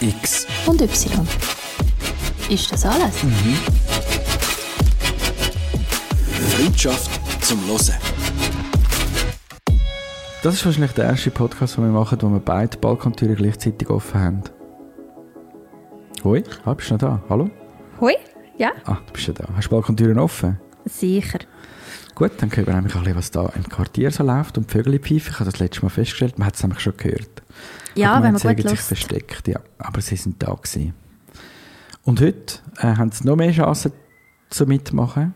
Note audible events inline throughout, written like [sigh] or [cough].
X. Und Y. Ist das alles? Freundschaft zum Hören. Das ist wahrscheinlich der erste Podcast, den wir machen, wo wir beide Balkontüren gleichzeitig offen haben. Hoi, ah, bist du noch da? Hallo? Hui? Ja? Ah, du bist ja da. Hast du Balkontüren offen? Sicher. Gut, dann hören wir nämlich ein bisschen, was da im Quartier so läuft und die Vögel pfeifen. Ich habe das letzte Mal festgestellt, man hat es nämlich schon gehört. Ja, Aber wenn man sie gut sich versteckt, ja. Aber sie sind da gewesen. Und heute äh, haben sie noch mehr Chancen zu mitmachen,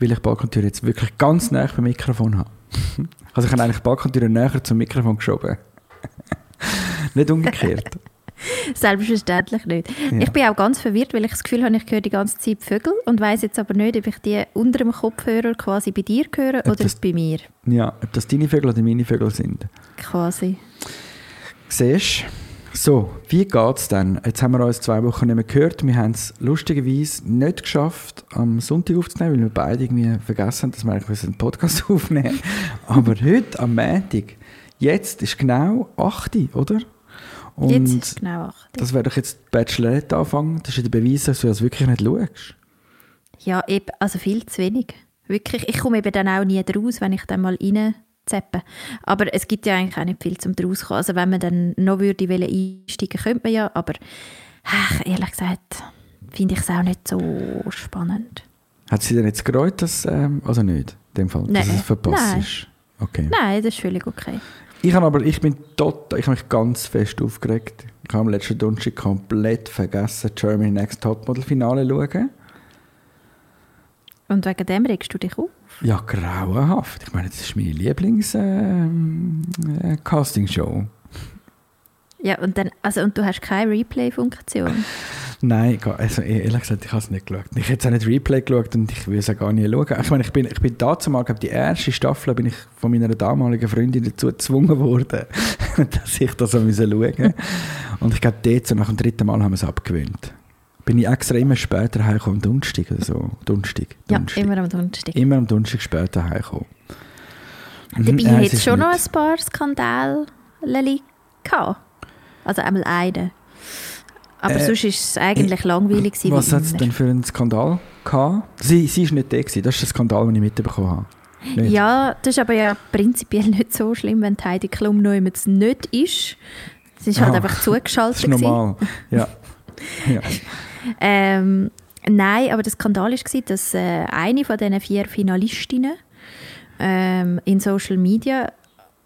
weil ich Balkontür jetzt wirklich ganz nah beim Mikrofon habe. [laughs] Also ich habe eigentlich Balkontür näher zum Mikrofon geschoben. [laughs] Nicht umgekehrt. [laughs] Selbstverständlich nicht. Ja. Ich bin auch ganz verwirrt, weil ich das Gefühl habe, ich höre die ganze Zeit Vögel und weiß jetzt aber nicht, ob ich die unter dem Kopfhörer quasi bei dir höre oder das- bei mir. Ja, ob das deine Vögel oder meine Vögel sind. Quasi. Siehst? So, wie geht es denn? Jetzt haben wir uns zwei Wochen nicht mehr gehört. Wir haben es lustigerweise nicht geschafft, am Sonntag aufzunehmen, weil wir beide irgendwie vergessen haben, dass wir eigentlich einen Podcast [laughs] aufnehmen Aber heute, am Montag, jetzt ist genau 8 Uhr, oder? Und jetzt ist es genau acht. das wäre doch jetzt die Bachelorette-Anfang. Das ist ja der Beweis, dass du das wirklich nicht schaust. Ja, eben, also viel zu wenig. Wirklich, ich komme eben dann auch nie draus, wenn ich dann mal reinzeppe. Aber es gibt ja eigentlich auch nicht viel zum draus kommen. Also wenn man dann noch würde wollen einsteigen, könnte man ja, aber ach, ehrlich gesagt finde ich es auch nicht so spannend. Hat sie denn jetzt gereut, dass, ähm, also nicht, in dem Fall, dass Nein. es verpasst Nein. ist? Okay. Nein, das ist völlig okay. Ich habe aber, ich bin total, ich habe mich ganz fest aufgeregt. Ich habe am letzten Donnerstag komplett vergessen, Germany Next Topmodel Finale zu schauen. Und wegen dem regst du dich auf? Ja, grauenhaft. Ich meine, das ist meine Lieblings-Casting-Show. Ja, und dann, also und du hast keine Replay-Funktion. Nein, also e- ehrlich gesagt, ich habe es nicht geschaut. Ich hätte es auch nicht Replay geschaut und ich will es auch gar nicht schauen. Ich meine, ich bin, ich bin dazu mal, glaube die erste Staffel bin ich von meiner damaligen Freundin dazu gezwungen worden, [laughs] dass ich das schauen [laughs] Und ich glaube, dort, so nach dem dritten Mal haben wir es abgewöhnt. Bin ich extra immer später heimgekommen, am Donnerstag oder so. Donnerstag, Ja, Donnerstag. immer am Donnerstag. Immer am Donnerstag später heimgekommen. Mhm, Dabei ja, hat es ist schon noch nicht- ein paar Skandale gehabt. Also einmal einen. Aber Äh, sonst war es eigentlich langweilig. gewesen, Was wie hat es denn für einen Skandal gehabt? Sie, sie ist nicht der gewesen. Das ist der Skandal, den ich mitbekommen habe. Nicht? Ja, das ist aber ja prinzipiell [laughs] nicht so schlimm, wenn die Heidi Klum noch immer nicht ist. Sie ist halt Ah, einfach [laughs] Das zugeschaltet. ist gewesen. normal. Ja. [laughs] ja. Ähm, nein, aber der Skandal war, dass äh, eine von diesen vier Finalistinnen ähm, in Social Media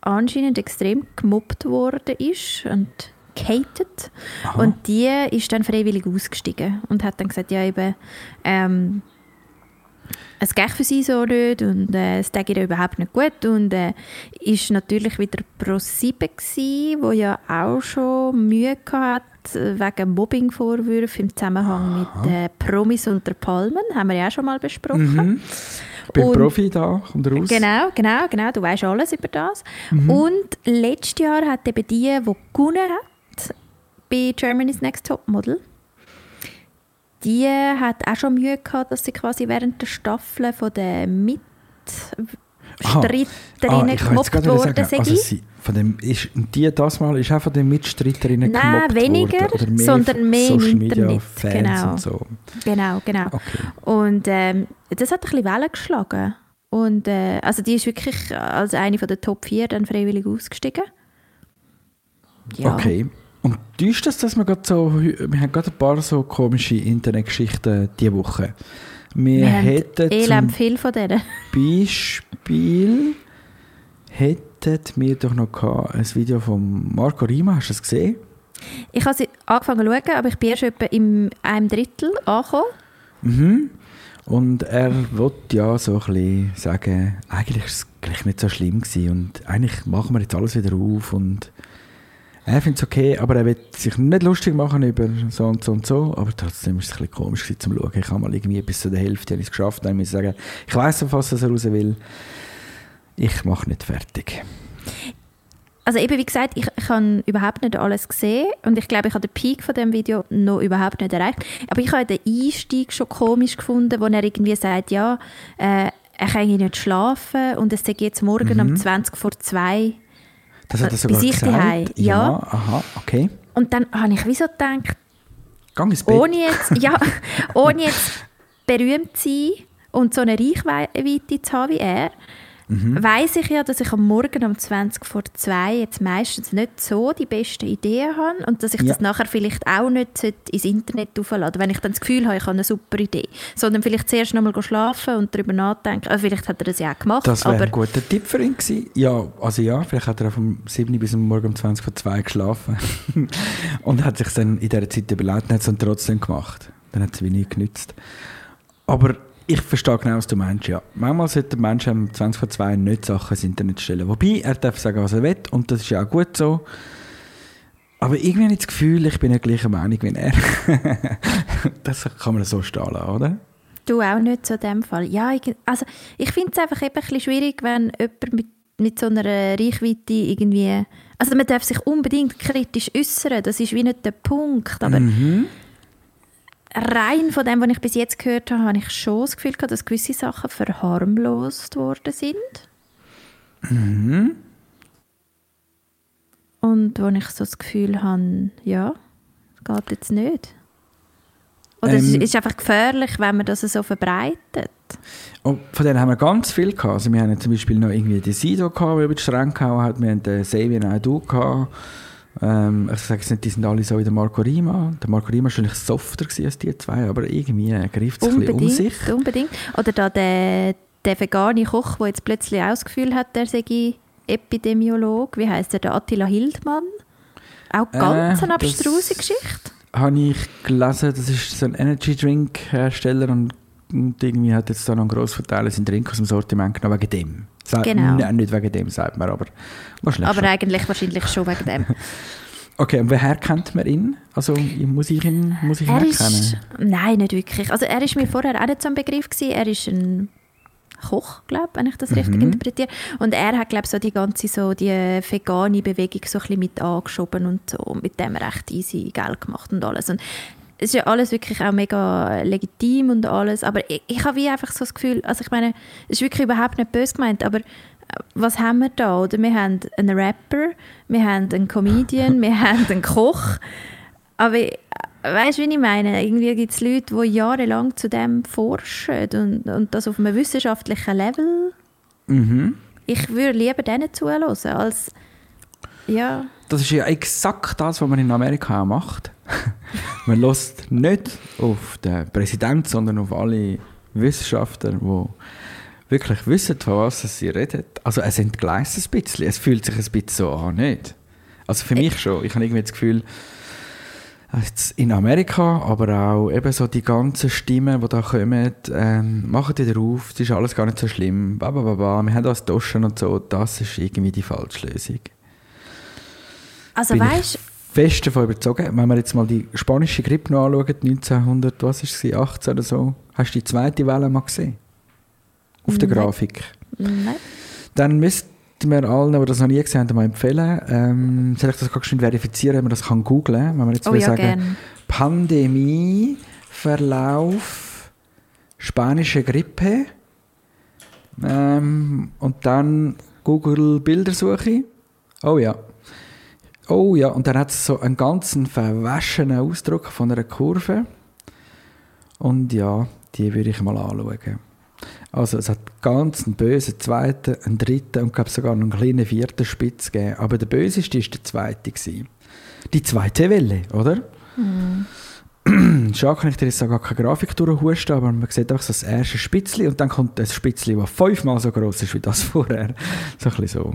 anscheinend extrem gemobbt worden ist und gehatet. Aha. Und die ist dann freiwillig ausgestiegen und hat dann gesagt, ja eben, ähm, es geht für sie so nicht und äh, es geht ihr überhaupt nicht gut und äh, ist natürlich wieder Pro 7 gsi, wo ja auch schon Mühe gehabt äh, wegen Mobbingvorwürfen im Zusammenhang mit äh, Promis unter Palmen, haben wir ja auch schon mal besprochen. Mhm. Ich bin Und- Profi da, kommt raus. Genau, genau, genau. Du weißt alles über das. Mhm. Und letztes Jahr hat eben die, die gewonnen hat bei Germany's Next Topmodel, die hat auch schon Mühe gehabt, dass sie quasi während der Staffel von den Aha. Mitstreiterinnen wollte jetzt gemobbt worden sagen, also sie, von dem ist, die das mal ist auch von den Mitstreiterinnen Nein, gemobbt weniger, worden, oder mehr sondern mehr im Social Media Internet, Fans genau. und so. Genau, genau. Okay. Und ähm, das hat ein bisschen Wellen geschlagen. Und äh, also die ist wirklich als eine von der Top 4 dann freiwillig ausgestiegen. Ja. Okay. Und täuscht das, dass wir gerade so, wir haben gerade ein paar so komische Internetgeschichten diese Woche. Wir, Wir hätten elend zum viel von denen. [laughs] Beispiel hätten wir doch noch gehabt, ein Video von Marco Rima, hast du das gesehen? Ich habe sie angefangen zu schauen, aber ich bin erst etwa im einem Drittel angekommen. Mhm. Und er wollte ja so ein bisschen sagen, eigentlich war es gleich nicht so schlimm gewesen und eigentlich machen wir jetzt alles wieder auf und er findet es okay, aber er will sich nicht lustig machen über so und so und so, aber trotzdem war es ein bisschen komisch gewesen zum Schauen. Ich habe mal irgendwie bis zu der Hälfte es geschafft, dann muss ich sagen, ich weiss auf was er raus will, ich mache nicht fertig. Also eben wie gesagt, ich, ich habe überhaupt nicht alles gesehen und ich glaube, ich habe den Peak von dem Video noch überhaupt nicht erreicht. Aber ich habe den Einstieg schon komisch gefunden, wo er irgendwie sagt, ja, äh, er kann nicht schlafen und es sei jetzt morgen Mhm. um 20 vor 2 Das hat er Äh, sogar gesagt? daheim, ja. aha, okay. Und dann habe ich wieso gedacht, Gang ins Bett. ohne jetzt, ja, [laughs] ohne jetzt berühmt zu sein und so eine Reichweite zu haben wie er, Mhm. weiß ich ja, dass ich am Morgen um 20 vor 2 jetzt meistens nicht so die besten Ideen habe und dass ich Ja. das nachher vielleicht auch nicht ins Internet aufladen wenn ich dann das Gefühl habe, ich habe eine super Idee. Sondern vielleicht zuerst noch mal schlafen und darüber nachdenken. Also vielleicht hat er das ja auch gemacht, Das wäre ein guter Tipp für ihn gewesen. Ja, also ja, vielleicht hat er vom 7 bis am Morgen um 20 vor 2 geschlafen [laughs] und hat sich dann in dieser Zeit überlegt und hat es dann trotzdem gemacht. Dann hat es wie nie genützt. Aber ich verstehe genau, was du meinst, ja. Manchmal sollten Menschen um 20 vor 2 nicht Sachen ins Internet stellen. Wobei, er darf sagen, was er will und das ist ja auch gut so. Aber irgendwie habe ich das Gefühl, ich bin nicht gleicher Meinung wie er. [laughs] das kann man so stehen lassen, oder? du auch nicht so in dem Fall. Ja, ich, also ich finde es einfach eben ein bisschen schwierig, wenn jemand mit, mit so einer Reichweite irgendwie... Also man darf sich unbedingt kritisch äußern, das ist wie nicht der Punkt, aber Mhm. Rein von dem, was ich bis jetzt gehört habe, habe ich schon das Gefühl gehabt, dass gewisse Sachen verharmlost worden sind. Mhm. Und wo ich so das Gefühl habe, ja, das geht jetzt nicht. Oder es Ähm. ist- ist einfach gefährlich, wenn man das so verbreitet. Und von denen haben wir ganz viel gehabt. Also wir haben zum Beispiel noch irgendwie den Sido gehabt, der über die Stränge gehauen hat. Wir haben den Naidoo gehabt. Ähm, ich sage jetzt nicht, die sind alle so wie der Marco Rima. Der Marco Rima war wahrscheinlich softer als die zwei, aber irgendwie greift es ein bisschen um sich. Unbedingt, unbedingt. Oder da der, der vegane Koch, der jetzt plötzlich auch das Gefühl hat, der sei Epidemiologe. Wie heißt der? Der Attila Hildmann. Auch ganz Äh, eine abstruse Geschichte. Habe ich gelesen, das ist so ein Energy Drink Hersteller und, und irgendwie hat jetzt da noch einen grossen Teil seinen Drink aus dem Sortiment genommen wegen dem. Genau. Nein, nicht wegen dem, sagt man, aber wahrscheinlich Aber schon. eigentlich wahrscheinlich schon wegen dem. [laughs] Okay, und woher kennt man ihn? Also muss ich ihn, muss ich ihn Er erkennen? ist, nein, nicht wirklich. Also er ist mir vorher auch nicht so ein Begriff gewesen. Er ist ein Koch, glaube wenn ich das richtig Mhm. interpretiere. Und er hat, glaube so die ganze so die vegane Bewegung so ein bisschen mit angeschoben und so und mit dem recht easy Geld gemacht und alles. Und es ist ja alles wirklich auch mega legitim und alles, aber ich, ich habe wie einfach so das Gefühl, also ich meine, es ist wirklich überhaupt nicht böse gemeint, aber äh, was haben wir da? Oder wir haben einen Rapper, wir haben einen Comedian, wir [laughs] haben einen Koch, aber äh, weißt du, wie ich meine? Irgendwie gibt es Leute, die jahrelang zu dem forschen und, und das auf einem wissenschaftlichen Level. Mhm. Ich würde lieber denen zuhören, als ja, Das ist ja exakt das, was man in Amerika auch macht. [laughs] man lässt nicht auf den Präsidenten, sondern auf alle Wissenschaftler, die wirklich wissen, von was sie reden. Also es entgleist ein bisschen. Es fühlt sich ein bisschen so an, nicht? Also für mich schon. Ich habe irgendwie das Gefühl, in Amerika, aber auch eben so die ganzen Stimmen, die da kommen, ähm, machen wieder auf, es ist alles gar nicht so schlimm, ba, ba, ba, ba, wir haben das Duschen und so, das ist irgendwie die falsche Lösung. Also Bin weißt ich fest davon überzogen. Wenn wir jetzt mal die spanische Grippe noch anschauen, 1900, was ist es, 18 oder so, hast du die zweite Welle mal gesehen? Auf der Nein. Grafik. nein. Dann müssten wir allen, die das noch nie gesehen haben, mal empfehlen. Ähm, soll ich das gerade schnell verifizieren, wenn man das kann googlen kann? Wenn wir jetzt Oh will ja, sagen, gern. Pandemie, Verlauf, spanische Grippe ähm, und dann Google Bildersuche. Oh ja. Oh ja, und dann hat es so einen ganzen verwaschenen Ausdruck von einer Kurve. Und ja, die würde ich mal anschauen. Also es hat ganz einen bösen zweiten, einen dritten und glaube sogar noch einen kleinen vierten Spitz gegeben. Aber der böseste war der zweite. Gewesen. Die zweite Welle, oder? [clears throat] Schade kann ich dir jetzt auch gar keine Grafik durchhusten, aber man sieht einfach so das erste Spitzli und dann kommt das Spitzli, das fünfmal so groß ist wie das [laughs] vorher. So ein bisschen so.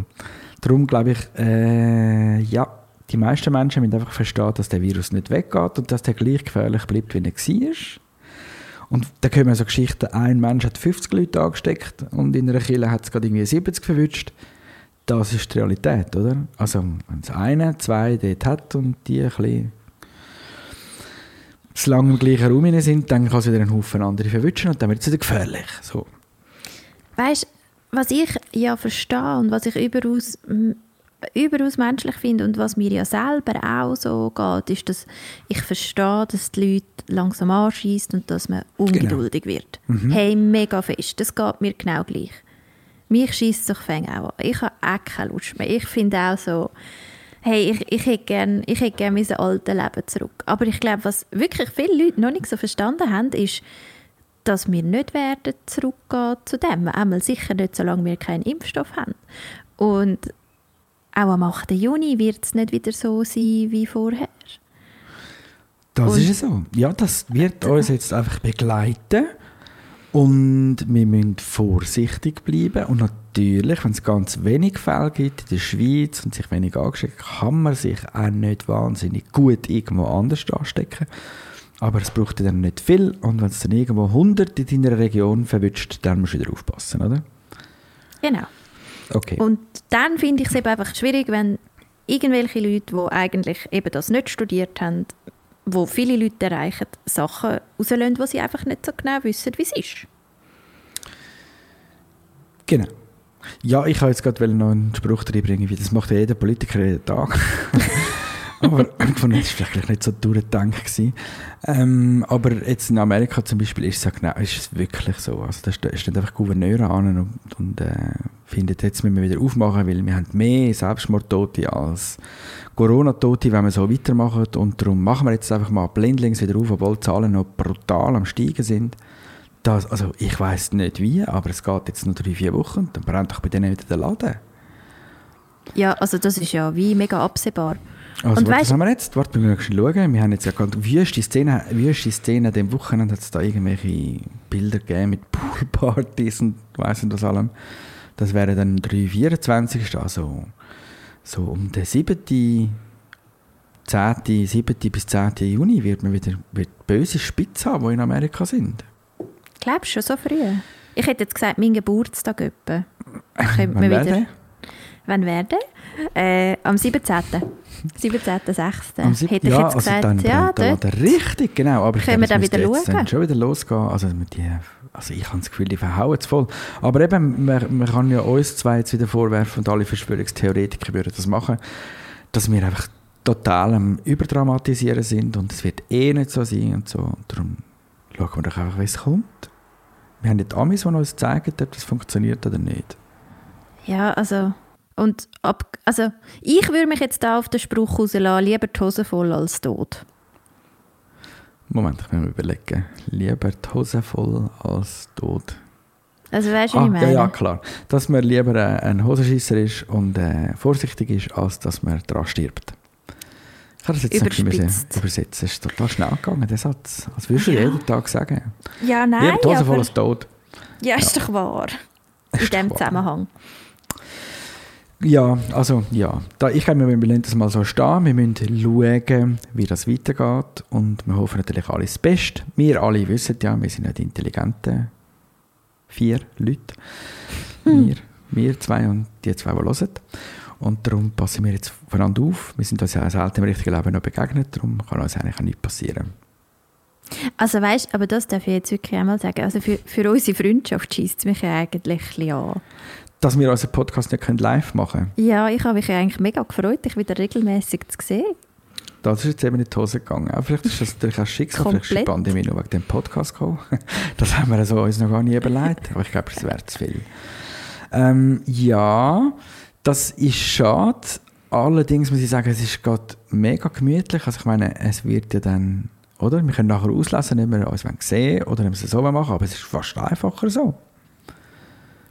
Darum glaube ich, äh, ja, die meisten Menschen müssen einfach verstehen, dass der Virus nicht weggeht und dass der gleich gefährlich bleibt, wie er war. Und da kommen so Geschichten, ein Mensch hat 50 Leute angesteckt und in einer Kille hat es gerade irgendwie 70 verwünscht. Das ist die Realität, oder? Also, wenn es einen, zwei dort hat und die ein bisschen zu lange im gleichen Raum sind, dann kann es wieder einen Haufen andere verwünschen und dann wird es wieder gefährlich. So. Weißt was ich ja verstehe und was ich überaus, überaus menschlich finde und was mir ja selber auch so geht, ist, dass ich verstehe, dass die Leute langsam anschießt und dass man ungeduldig wird. Hey, mega fest. Das geht mir genau gleich. Mich schießt es doch fängt auch an. Ich habe auch keine Lust mehr. Ich finde auch so, Hey, ich, ich hätte gerne ich hätte gern mein altes Leben zurück. Aber ich glaube, was wirklich viele Leute noch nicht so verstanden haben, ist, dass wir nicht werden zurückgehen zu dem. Einmal sicher nicht, solange wir keinen Impfstoff haben. Und auch am 8. Juni wird es nicht wieder so sein wie vorher. Das Und- ist es so. Ja, das wird uns jetzt einfach begleiten. Und wir müssen vorsichtig bleiben. Und natürlich, wenn es ganz wenig Fälle gibt in der Schweiz und sich wenig angesteckt, kann man sich auch nicht wahnsinnig gut irgendwo anders anstecken. Aber es braucht dann nicht viel. Und wenn es dann irgendwo 100 in deiner Region verwünscht, dann musst du wieder aufpassen, oder? Genau. Okay. Und dann finde ich es eben einfach schwierig, wenn irgendwelche Leute, die eigentlich eben das nicht studiert haben, wo viele Leute erreichen, Sachen rauslösen, die sie einfach nicht so genau wissen, wie es ist. Genau. Ja, ich wollte jetzt gerade noch einen Spruch reinbringen, wie das macht ja jeder Politiker jeden Tag. [laughs] aber fand, das war vielleicht nicht so durchgedacht. gewesen. Ähm, aber jetzt in Amerika zum Beispiel ist es ja genau, ist es wirklich so. Also da steht einfach Gouverneur an und, und äh, findet, jetzt müssen wir wieder aufmachen, weil wir haben mehr Selbstmordtote als Corona-Tote, wenn wir so weitermachen. Und darum machen wir jetzt einfach mal blindlings wieder auf, obwohl die Zahlen noch brutal am Steigen sind. Das, also ich weiß nicht wie, aber es geht jetzt noch drei, vier Wochen und dann brennt doch bei denen wieder der Laden. Ja, also das ist ja wie mega absehbar. Also Und warte, weißt- was haben wir jetzt? Warte, wir müssen schauen. Wir haben jetzt ja gerade wüste Szenen, wüste Szenen dem Wochenende hat es da irgendwelche Bilder gegeben mit [laughs] Poolpartys und weiss nicht was allem. Das wäre dann 3, 24. Also so um den 7. 10. 7. bis 10. Juni wird man wieder wird böse Spitze haben, die in Amerika sind. Glaubst du schon so früh? Ich hätte jetzt gesagt, mein Geburtstag man [laughs] Wann wäre? Wann wäre der? Äh, am 17. 17.06. Am sieb- Hätte ich ja, jetzt also gesagt, dann ja, der dort. Richtig, genau. Aber ich Können wir glaube, dann es müsste wieder jetzt schauen? dann schon wieder losgehen. Also, mit die, also ich habe das Gefühl, die verhauen es voll. Aber eben, man, man kann ja uns zwei jetzt wieder vorwerfen und alle Verschwörungstheoretiker würden das machen, dass wir einfach total am Überdramatisieren sind und es wird eh nicht so sein und so. Und darum schauen wir doch einfach, wie es kommt. Wir haben nicht Amis, die uns zeigen, ob das funktioniert oder nicht. Ja, also. Und ab, also, ich würde mich jetzt da auf den Spruch rauslassen, lieber die Hose voll als tot. Moment, ich muss mir überlegen. Lieber die Hose voll als tot. Also weißt du, Ah, was ich meine? ja, ja, klar. Dass man lieber äh, ein Hosenschisser ist und äh, vorsichtig ist, als dass man daran stirbt. Ich habe das jetzt Überspitzt. übersetzen. Es ist total schnell gegangen, der Satz. Als würdest du jeden Tag sagen. Ja, nein, lieber die Hose voll als tot. ja, ist doch wahr. In Ist doch dem wahr. Ja, also ja. Da, ich glaube, wir lassen das mal so stehen. Wir müssen schauen, wie das weitergeht. Und wir hoffen natürlich alles das Beste. Wir alle wissen ja, wir sind nicht intelligente vier Leute. Wir, wir zwei und die zwei, die hören. Und darum passen wir jetzt voneinander auf. Wir sind uns ja selten im richtigen Leben noch begegnet. Darum kann uns eigentlich auch nichts passieren. Also weißt, aber das darf ich jetzt wirklich einmal sagen. Also für, für unsere Freundschaft schießt es mich ja eigentlich ein bisschen an. Dass wir unseren Podcast nicht können live machen können, Ja, ich habe mich eigentlich mega gefreut, dich wieder regelmäßig zu sehen. das ist jetzt eben in die Hose gegangen. Aber vielleicht ist das natürlich auch Schicksal. Vielleicht ist die Komplett. Pandemie nur wegen dem Podcast gekommen. [laughs] Das haben wir so uns noch gar nie überlegt. Aber ich glaube, es wäre zu viel. Ähm, ja, das ist schade. Allerdings muss ich sagen, es ist gerade mega gemütlich. Also ich meine, es wird ja dann, oder? Wir können nachher auslesen, ob wir uns sehen oder wir es so machen aber es ist fast einfacher so.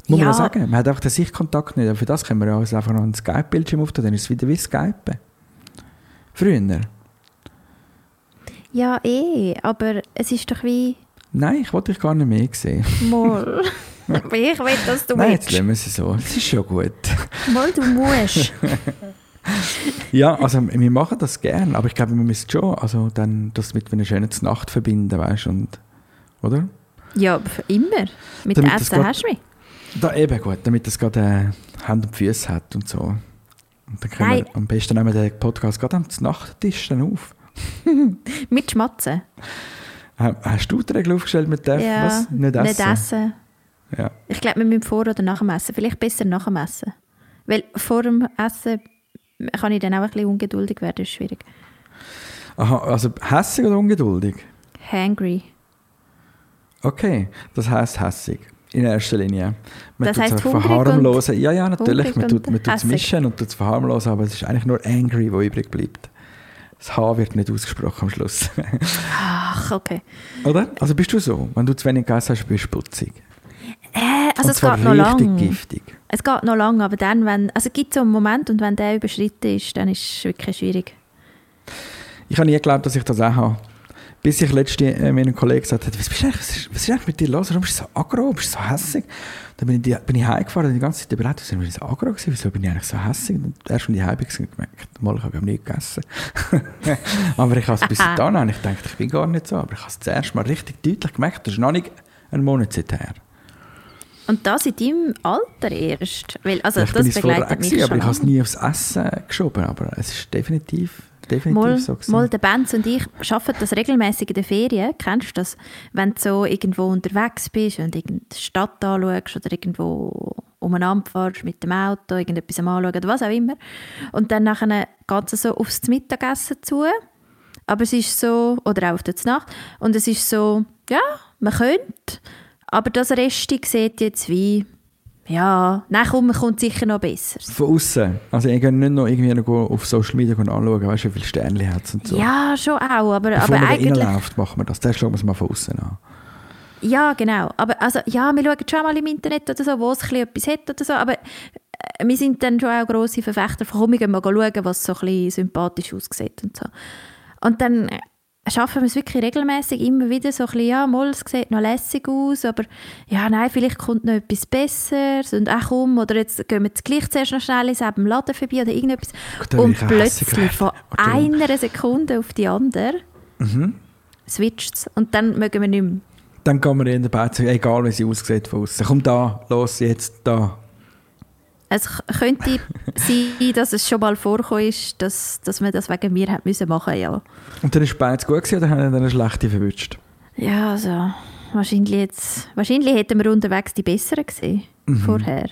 Muss Ja. man sagen. Man hat einfach den Sichtkontakt nicht. Aber für das können wir ja uns einfach noch ein Skype-Bildschirm auftun, dann ist es wieder wie Skype. Früher. Ja, eh, aber es ist doch wie Nein, ich wollte dich gar nicht mehr sehen. mal. aber [laughs] [laughs] ich will, dass du Nein, jetzt willst. lassen wir es so. Es ist schon gut. Mal, du musst. [laughs] Ja, also wir machen das gern, aber ich glaube, wir müssen schon also dann das mit einer schönen Nacht verbinden, weißt und oder? ja, immer. Mit Damit Essen hast du mich. Da eben gut, damit das gerade äh, Hand und Füße hat und so. Und dann können Nein. wir am besten nehmen wir den Podcast gerade am Nachttisch dann auf. [laughs] Mit Schmatzen. Ha- Hast du die Regel aufgestellt mit der ja, was? Nicht essen? Nicht essen. Ja. Ich glaube, wir müssen vor oder nach dem Essen. Vielleicht besser nach dem Essen. Weil vor dem Essen kann ich dann auch ein bisschen ungeduldig werden. Das ist schwierig. Aha, also hässig oder ungeduldig? Hangry. Okay, das heißt hässig. In erster Linie. Man Das hungrig verharmlosen. Ja, ja, natürlich. Man tut, man tut es mischen und tut es verharmlosen, aber es ist eigentlich nur angry, wo übrig bleibt. Das H wird nicht ausgesprochen am Schluss. Ach, okay. Oder? Also bist du so? Wenn du zu wenig gegessen hast, bist du putzig. Äh, also es geht noch richtig lang. giftig. Es geht noch lange, aber dann, wenn, also es gibt so einen Moment und wenn der überschritten ist, dann ist es wirklich schwierig. Ich habe nie geglaubt, dass ich das auch habe. Bis ich letzte äh, meinem Kollegen gesagt habe, was, bist du eigentlich, was, ist, was ist eigentlich mit dir los? Warum bist du so aggro? Warum bist du so hässig? Dann bin ich, bin ich heimgefahren und die ganze Zeit überlegt, wieso bin ich so aggro gewesen? Wieso bin ich eigentlich so hässig? Und erst, als ich heim bin, gemerkt, mal, ich habe nicht gegessen. [laughs] aber ich habe es bis dahin und ich dachte, ich bin gar nicht so. Aber ich habe es zuerst mal richtig deutlich gemerkt. Das ist noch nicht einen Monat her. Und das in deinem Alter erst. Weil, also das bin begleitet mich schon aber ich habe es nie aufs Essen geschoben. Aber es ist definitiv, definitiv Mal, so gewesen. mal der Benz und ich arbeiten das regelmäßig in den Ferien. Kennst du das? Wenn du so irgendwo unterwegs bist und irgendeine Stadt anschaust oder irgendwo umeinander fährst mit dem Auto, irgendetwas anschauen oder was auch immer. Und dann nachher geht es so aufs Mittagessen zu. Aber es ist so, oder auch auf die Nacht. Und es ist so, ja, man könnte. Aber das Resti sieht jetzt wie, ja, nein, komm, kommt sicher noch besser. Von außen. Also ich gehe nicht noch irgendwie noch auf Social Media anschauen, weißt du, wie viele Sterne hat und so. Ja, schon auch, aber, Bevor aber man eigentlich... reinläuft, machen wir das. Das schauen wir es mal von außen an. Ja, genau. Aber also, ja, wir schauen schon mal im Internet oder so, wo es ein etwas hat oder so, aber äh, wir sind dann schon auch grosse Verfechter von, komm, wir gehen mal schauen, was so ein bisschen sympathisch aussieht und so. Und dann äh, schaffen wir es wirklich regelmäßig immer wieder so ein bisschen, ja, mal, es sieht noch lässig aus, aber ja, nein, vielleicht kommt noch etwas Besseres und ach komm, oder jetzt gehen wir jetzt gleich zuerst noch schnell in einem Laden vorbei oder irgendetwas. Gut, und auch plötzlich von einer Sekunde auf die andere Mhm. switcht es und dann mögen wir nicht mehr. Dann gehen wir in den Bett, egal wie sie aussieht von außen. Komm da, los, jetzt da. Es könnte [laughs] sein, dass es schon mal vorgekommen ist, dass, dass man das wegen mir hat müssen machen ja. Und dann ist beides gut gewesen, oder haben wir dann eine schlechte verwünscht? Ja, also wahrscheinlich, jetzt, wahrscheinlich hätten wir unterwegs die besseren gesehen vorher.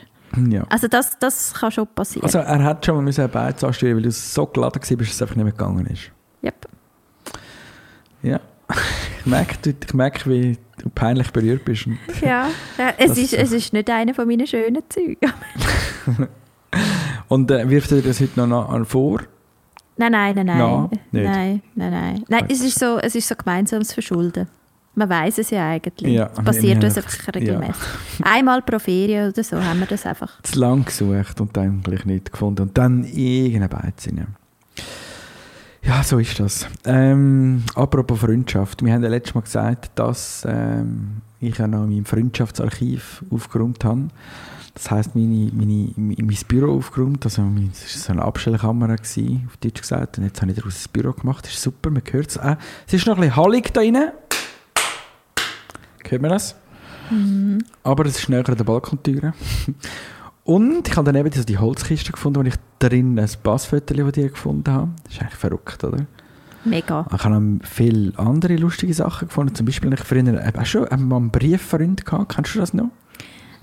Ja. Also das, das kann schon passieren. Also er hat schon mal müssen beides ansteuern, weil du so geladen warst, dass es einfach nicht mehr gegangen ist. Yep. Ja. [laughs] Ich merke, ich merke wie peinlich berührt bist. Ja, ja es, ist, es ist nicht einer von meinen schönen Zügen. [laughs] Und äh, wirft er das heute noch vor? Nein, nein, nein, nein. Ja, nicht. nein, nein, nein. Nein, es ist so, es ist so gemeinsames Verschulden. Man weiß es ja eigentlich. Ja, es passiert uns einfach regelmäßig. Einmal pro Ferien oder so haben wir das einfach. Zu lang gesucht und dann gleich nicht gefunden. Und dann irgendein Beiz rein. Ja, so ist das. Ähm, apropos Freundschaft. Wir haben ja letztes Mal gesagt, dass ähm, ich ja noch mein Freundschaftsarchiv aufgeräumt habe. Das heisst, meine, meine, mein Büro aufgeräumt. Also, das war so eine Abstellkamera, gewesen, auf Deutsch gesagt. Und jetzt habe ich daraus ein Büro gemacht. Das ist super, man hört es auch. Es ist noch ein bisschen hallig da drin. Hört man das? Aber es ist näher an der Balkontüre. Und ich habe daneben so die Holzkiste gefunden, wo ich darin ein Passfoto von dir gefunden habe. Das ist eigentlich verrückt, oder? Mega. Ich habe viele andere lustige Sachen gefunden. Zum Beispiel, ich früher auch schon einmal einen Brieffreund gehabt. Kennst du das noch?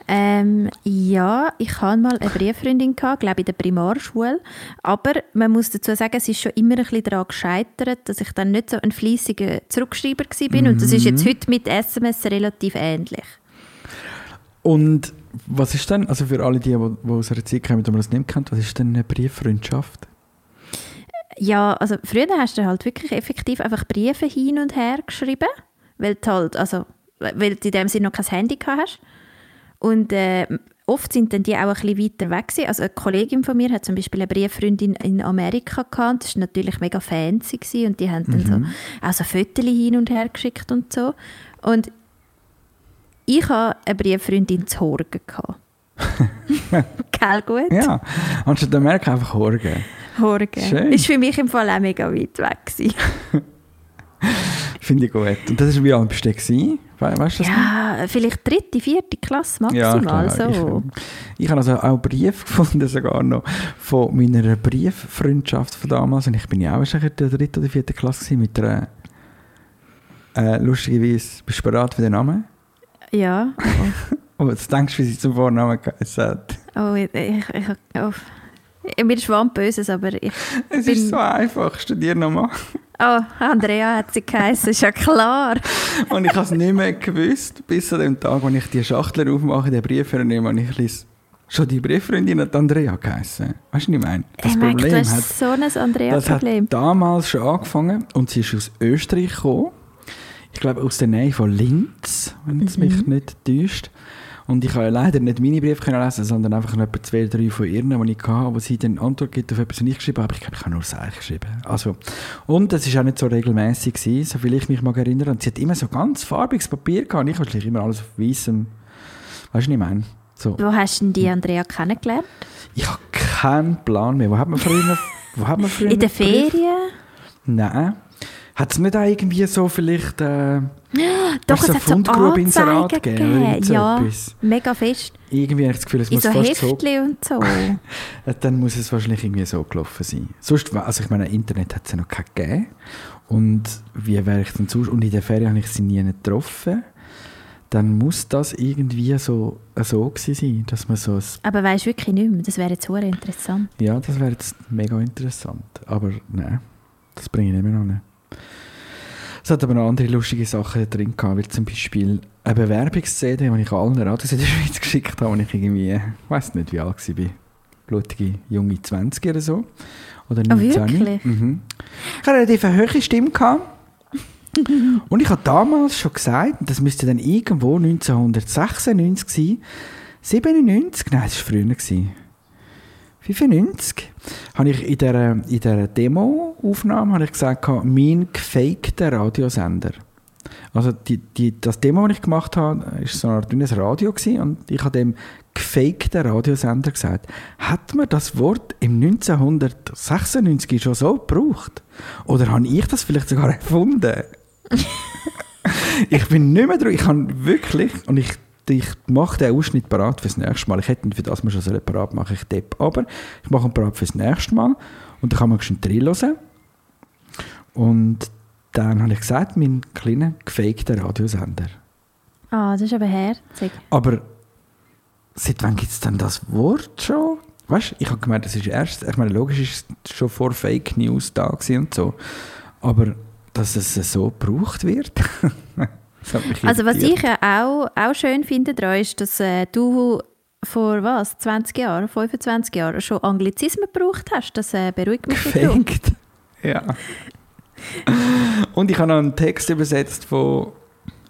Ähm, ja, ich hatte mal eine Brieffreundin, gehabt, glaube in der Primarschule. Aber man muss dazu sagen, es ist schon immer ein bisschen daran gescheitert, dass ich dann nicht so ein fleissiger Zurückschreiber war. Und das ist jetzt heute mit SMS relativ ähnlich. Und was ist denn, also für alle die, die, aus einer Zeit kommen, die man das nicht kennt, was ist denn eine Brieffreundschaft? Ja, also früher hast du halt wirklich effektiv einfach Briefe hin und her geschrieben, weil du halt, also, weil du in dem Sinne noch kein Handy hast. Und äh, oft sind dann die auch ein bisschen weiter weg gewesen. Also eine Kollegin von mir hat zum Beispiel eine Brieffreundin in Amerika gehabt. Das war natürlich mega fancy gewesen. und die haben dann so, also Fotos hin und her geschickt und so. Und ich hatte eine Brieffreundin zu Horgen. [laughs] Gell, gut? Ja, anstatt der Merk einfach Horgen. Horgen. Schön. Ist für mich im Fall auch mega weit weg. [laughs] Finde ich gut. Und das ist wie alt bist du gewesen? We weißt du das? Ja, vielleicht dritte, vierte Klasse maximal. klar. so. Ich, ich habe also auch Brief [laughs] gefunden, sogar noch, von meiner Brieffreundschaft von damals. Und ich bin ja auch in der dritten oder vierten Klasse gewesen, mit einer, äh, lustigerweise, bist du bereit für den Namen? Ja. [laughs] Oh, jetzt denkst du, wie sie zum Vornamen geheißen hat. Oh, ich, ich, ich, oh. Mir ist Schwamm Böses, aber ich Es bin... ist so einfach, studier nochmal. Oh, Andrea hat sie geheißen, ist ja klar. Und ich habe es nicht mehr gewusst, bis zu dem Tag, wo ich die Schachtel aufmache, den Brief hernehme und ich lese, schon die Brieffreundin hat Andrea geheißen. Weißt du, was ich meine? Das ich merke, du hat, hast so ein das hat Andrea-Problem. damals schon angefangen und sie ist aus Österreich gekommen. Ich glaube aus der Nähe von Linz, wenn es mich nicht täuscht. Und ich habe leider nicht meine Briefe können lesen, sondern einfach noch etwa zwei, drei von ihren, die ich hatte, wo sie dann Antwort gibt auf etwas, was ich geschrieben habe. Aber ich glaube, ich habe nur Seich geschrieben. Also, und es war auch nicht so regelmäßig, gewesen, so viel ich mich mag erinnern. Und sie hat immer so ganz farbiges Papier gehabt. Ich habe immer alles auf weißem. Weißt du, was ich meine? So. Wo hast du denn die Andrea kennengelernt? Ich habe keinen Plan mehr. Wo hat man früher... wo hat man früher In den? Ferien? Nein. Hat es nicht auch irgendwie so vielleicht... Äh, [gasps] Doch, es so hat so Anzeigen gegeben, so Ja, etwas? mega fest. irgendwie habe ich das Gefühl, es In muss so fast so... Heftchen und so. [laughs] Dann muss es wahrscheinlich irgendwie so gelaufen sein. Sonst, also ich meine, Internet hat es ja noch kein gegeben. Und wie wäre ich denn sonst... Und in der Ferien habe ich sie nie getroffen. Dann muss das irgendwie so, äh, so sein, dass man so... Aber weißt du wirklich nicht mehr? Das wäre jetzt sehr interessant. ja, das wäre jetzt mega interessant. Aber nein, das bringe ich nicht mehr an. Es hat aber noch andere lustige Sachen drin gehabt, wie zum Beispiel eine Bewerbungs-CD, die ich allen Radios in der [laughs] Schweiz geschickt habe, als ich irgendwie, ich weiß nicht wie alt war, blutige junge 20 oder so. Oder Ah, 19. wirklich? Mhm. Ich hatte eine relativ hohe Stimme. Gehabt. [laughs] Und ich habe damals schon gesagt, das müsste dann irgendwo 1996 sein, 97, nein, das war früher. Gewesen. 95 habe ich in dieser, in dieser Demo-Aufnahme habe ich gesagt, mein gefakter Radiosender. Also die, die, das Demo, das ich gemacht habe, war so Art dünnes Radio gewesen, und ich habe dem gefakten Radiosender gesagt, hat man das Wort im 1996 schon so gebraucht? Oder habe ich das vielleicht sogar erfunden? [laughs] ich bin nicht mehr dran. Ich habe wirklich, und ich, ich mache den Ausschnitt parat fürs nächste Mal. Ich hätte ihn für das mal schon parat machen, ich depp. Aber ich mache ihn parat fürs nächste Mal. Und dann kann man schon drin hören. Und dann habe ich gesagt, mein kleiner gefakter Radiosender. Ah, das ist aber herzig. Aber seit wann gibt es denn das Wort schon? Weißt du, ich habe gemeint, das ist erst, ich meine, logisch ist es schon vor Fake News da und so. Aber dass es so gebraucht wird, [laughs] Also was ich ja auch, auch schön finde daran, ist, dass äh, du vor was, 20 Jahren, 25 Jahren schon Anglizismen gebraucht hast. Das äh, beruhigt mich. Gefaked. [laughs] Ja. Und ich habe noch einen Text übersetzt von,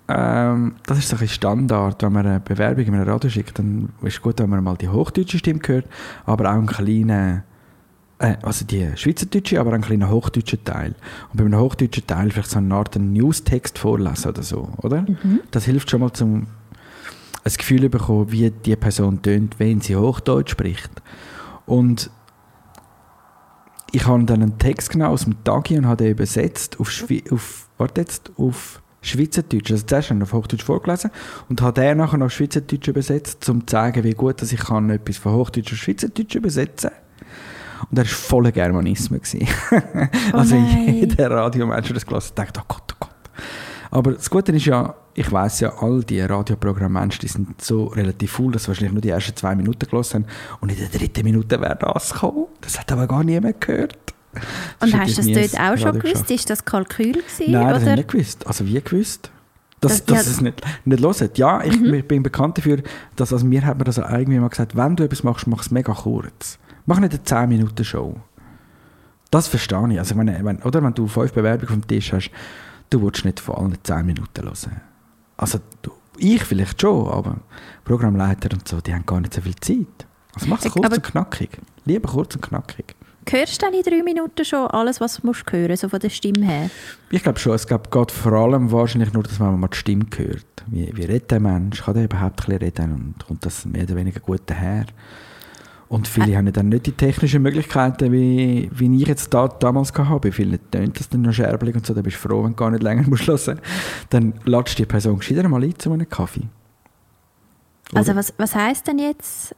ähm, das ist so ein Standard, wenn man eine Bewerbung in einem Radio schickt, dann ist es gut, wenn man mal die hochdeutsche Stimme hört, aber auch einen kleinen, also die schweizerdeutsche, aber einen kleinen hochdeutschen Teil. Und bei einem hochdeutschen Teil vielleicht so eine Art News-Text vorlesen oder so, oder? Das hilft schon mal zum ein Gefühl zu bekommen, wie die Person tönt, wenn sie Hochdeutsch spricht. Und ich habe dann einen Text genommen aus dem Tagi und habe den übersetzt auf, Schwi auf, warte jetzt, auf Schweizerdeutsch. Also zuerst habe ich auf Hochdeutsch vorgelesen und habe den nachher auf Schweizerdeutsch übersetzt, um zu zeigen, wie gut dass ich kann etwas von Hochdeutsch auf Schweizerdeutsch übersetzen Und er war voller Germanismen. gewesen. [laughs] also Oh jeder Radiomensch, der das gelesen hat, denkt, oh Gott, oh Gott. Aber das Gute ist ja, ich weiß ja, all die Radioprogrammmenschen, die sind so relativ faul, dass sie wahrscheinlich nur die ersten zwei Minuten gelesen haben. Und in der dritten Minute wäre das gekommen. Das hat aber gar niemand gehört. Und Sonst hätte hast du das dort auch schon Radio gewusst? Ist das Kalkül gewesen? Nein, das habe oder? ich nicht gewusst. Also wie gewusst? Dass, Das- dass ja. Mhm. es nicht, nicht hören. Ja, ich, ich bin bekannt dafür, dass also mir hat man das irgendwie mal gesagt, wenn du etwas machst, mach es mega kurz. Mach nicht eine 10 Minuten Show. Das verstehe ich. Also ich meine, wenn, oder wenn du fünf Bewerbungen auf dem Tisch hast, du willst nicht von allen 10 Minuten hören. Also du, ich vielleicht schon, aber Programmleiter und so, die haben gar nicht so viel Zeit. Also mach es kurz aber- und knackig. Lieber kurz und knackig. Hörst du dann in drei Minuten schon alles, was du musst hören so von der Stimme her? Ich glaube schon, es geht geht vor allem wahrscheinlich nur, dass man mal die Stimme hört. Wie, wie redet der Mensch? Kann der überhaupt ein bisschen reden? Und kommt das mehr oder weniger gut daher? Und viele haben ja dann nicht die technischen Möglichkeiten, wie, wie ich jetzt da, damals hatte. Bei vielen tönt das dann noch scherbelig und so. Da bist du froh, wenn du gar nicht länger [laughs] musst hören Dann du die Person gescheiter mal ein zu einem Kaffee. Oder? Also was, was heisst denn jetzt,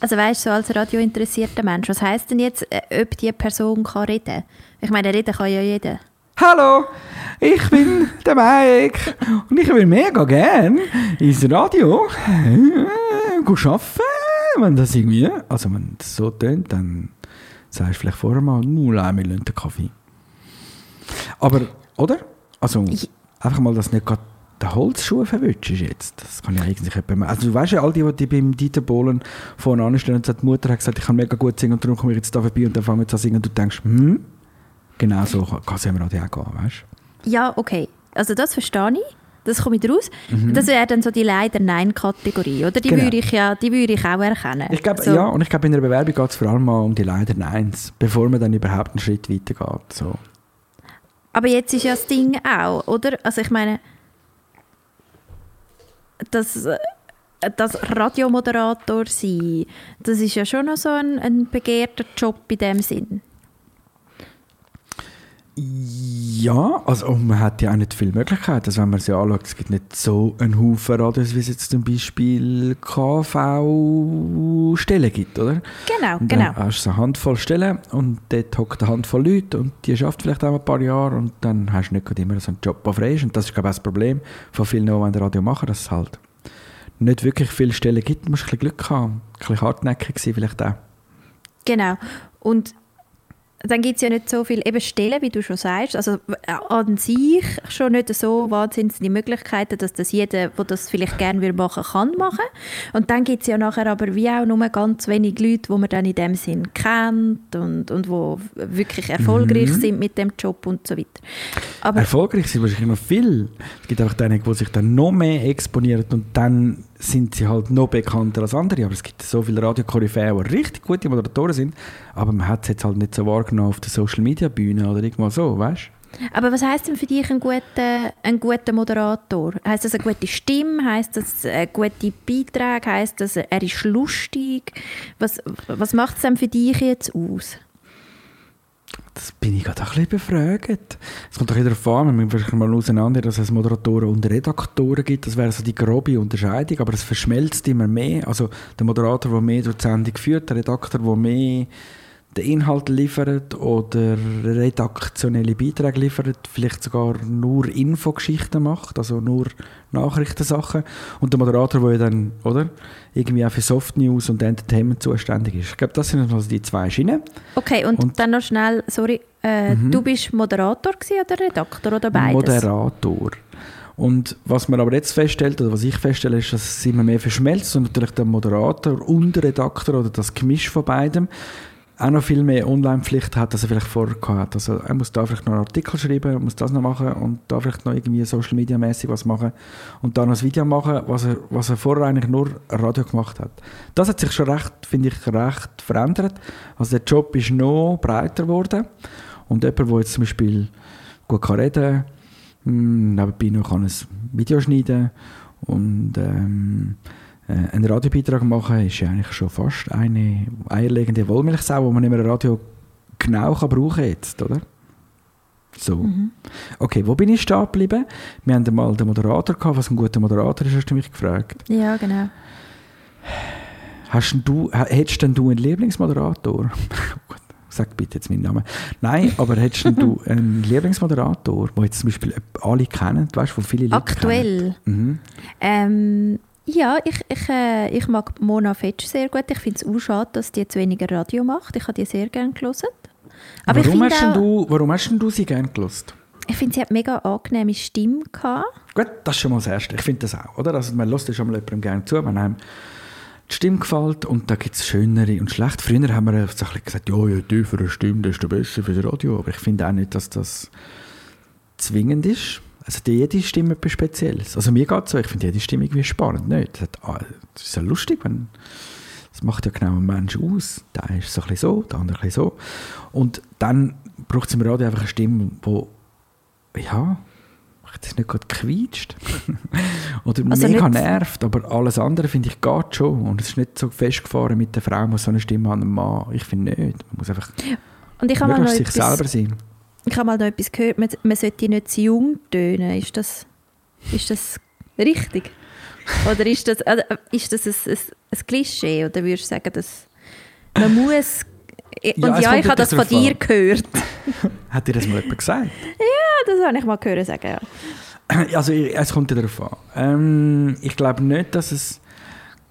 also weißt du, so als radiointeressierter Mensch, was heisst denn jetzt, äh, ob die Person kann reden? Ich meine, reden kann ja jeder. Hallo, ich bin [laughs] der Mike und ich will mega gern ins Radio äh, go arbeiten, wenn das irgendwie, also wenn das so tönt, dann sagst du vielleicht vorher mal, nur wir lassen den Kaffee. Aber, oder? Also, Ich- einfach mal, dass nicht gerade der Holzschuh verwünscht ist jetzt. Das kann ja eigentlich jemand Also du weißt ja, all die, die beim Dieter Bohlen vorne anstehen und die Mutter hat gesagt, ich kann mega gut singen und darum komme ich jetzt da vorbei und dann fangen wir an singen und du denkst, hm, genau so kann es Radio auch gehen, weißt Ja, okay. Also das verstehe ich. Das komme ich raus. Mhm. Das wäre dann so die Leider-Nein-Kategorie, oder? Die Genau. würde ich ja, die würde ich auch erkennen. Ich glaube, so. ja, und ich glaube, in der Bewerbung geht es vor allem mal um die leider Neins, bevor man dann überhaupt einen Schritt weiter geht. So. Aber jetzt ist ja das Ding auch, oder? Also ich meine, das, äh, das Radiomoderator sein, das ist ja schon noch so ein, ein begehrter Job in dem Sinn. Ja, also und man hat ja auch nicht viele Möglichkeiten. Also wenn man sich anschaut, es gibt nicht so einen Haufen Radios, wie es jetzt zum Beispiel KV-Stellen gibt, oder? Genau, Und genau. Dann hast du eine Handvoll Stellen und dort hockt eine Handvoll Leute und die schafft vielleicht auch ein paar Jahre und dann hast du nicht immer so einen Job, der frei ist. Und das ist, glaube ich, auch das Problem von vielen, die wollen Radio machen, dass es halt nicht wirklich viele Stellen gibt. Du musst ein bisschen Glück haben, ein bisschen hartnäckig sein vielleicht auch. Genau. Und dann gibt es ja nicht so viele eben Stellen, wie du schon sagst. Also äh, an sich schon nicht so wahnsinnig die Möglichkeiten, dass das jeder, der das vielleicht gerne will machen kann, machen. Und dann gibt es ja nachher aber wie auch nur ganz wenig Leute, die man dann in dem Sinn kennt und, und wo wirklich erfolgreich Mhm. sind mit dem Job und so weiter. Aber Erfolgreich sind wahrscheinlich noch viel. Es gibt einfach diejenigen, die sich dann noch mehr exponieren und dann sind sie halt noch bekannter als andere. Aber es gibt so viele Radiokoryphäen, die richtig gute Moderatoren sind, aber man hat es jetzt halt nicht so wahrgenommen auf der Social-Media-Bühne oder irgendwas so, weißt Aber was heißt denn für dich ein guter, ein guter Moderator? Heißt das eine gute Stimme? Heißt das eine gute Beiträge? Heißt das, er ist lustig? Was, was macht es denn für dich jetzt aus? Das bin ich gerade ein bisschen befragt. Es kommt doch wieder darauf an, wir müssen mal auseinander, dass es Moderatoren und Redaktoren gibt. Das wäre so die grobe Unterscheidung, aber es verschmelzt immer mehr. Also der Moderator, der mehr durch die Sendung führt, der Redakteur, der mehr den Inhalt liefert oder redaktionelle Beiträge liefert, vielleicht sogar nur Infogeschichten macht, also nur Nachrichtensachen. Und der Moderator, der ja dann, oder, irgendwie auch für Soft News und Entertainment zuständig ist. Ich glaube, das sind also die zwei Schienen. Okay, und, Und- dann noch schnell, sorry, äh, Mhm. du bist Moderator oder Redakteur oder beides? Moderator. Und was man aber jetzt feststellt, oder was ich feststelle, ist, dass es immer mehr verschmelzt und natürlich der Moderator und der Redakteur oder das Gemisch von beidem auch noch viel mehr Online-Pflicht hat, als er vielleicht vorher gehabt hat. Also er muss da vielleicht noch einen Artikel schreiben, muss das noch machen und da vielleicht noch irgendwie Social-Media-mäßig was machen und dann noch ein Video machen, was er, was er vorher eigentlich nur Radio gemacht hat. Das hat sich schon recht, finde ich, recht verändert. Also der Job ist noch breiter geworden und jemand, der jetzt zum Beispiel gut kann reden kann, nebenbei noch ein Video schneiden und ähm, äh, einen Radiobeitrag machen, ist ja eigentlich schon fast eine eierlegende Wollmilchsau, die man nicht mehr Radio genau kann brauchen jetzt, oder? So. Mhm. Okay, wo bin ich stehen geblieben? Wir haben mal den Moderator gehabt, was ein guter Moderator ist, hast du mich gefragt. Ja, genau. Hast du, hättest denn du einen Lieblingsmoderator? [laughs] Sag bitte jetzt meinen Namen. Nein, aber hättest denn du [laughs] einen Lieblingsmoderator, den jetzt zum Beispiel alle kennen, weißt du, von viele Leute Aktuell? kennen? Mhm. Ähm, ja, ich, ich, äh, ich mag Mona Fetsch sehr gut. Ich finde es auch schade, dass die jetzt weniger Radio macht. Ich habe die sehr gerne gelesen. Aber warum, hast auch- du, warum hast du sie gerne gelost? Ich finde, sie hat mega angenehme Stimme gehabt. Gut, das ist schon mal das Erste. Ich finde das auch, oder? Also man lässt ja schon mal jemandem gerne zu, wenn einem die Stimme gefällt und da gibt es schönere und schlechte. Früher haben wir so gesagt, ja, je tiefer eine Stimme, desto besser für das Radio. Aber ich finde auch nicht, dass das zwingend ist. Also jede Stimme etwas Spezielles. Also mir geht es so, ich finde jede Stimme irgendwie spannend. Nicht? Das, hat, ah, das ist ja lustig, wenn das macht ja genau einen Menschen aus. Der ist so ein bisschen so, der andere ein bisschen so. Und dann braucht es im Radio einfach eine Stimme, die ja, das nicht gerade quietscht. [laughs] Oder Also mega nervt, aber alles andere finde ich geht schon. Und es ist nicht so festgefahren mit der Frau, muss so eine Stimme an einem Mann. Ich finde nicht. Man muss einfach Und ich möglichst sich etwas- selber sein. Ich habe mal noch etwas gehört, man, man sollte nicht zu jung tönen. Ist das, ist das richtig? Oder ist das, äh, ist das ein, ein, ein Klischee? Oder würdest du sagen, dass man muss... Und Ja, ja, ich habe das von dir drauf gehört. [laughs] Hat dir das mal jemand gesagt? Ja, das habe ich mal gehört sagen, ja. Also es kommt ja darauf an. Ähm, ich glaube nicht, dass es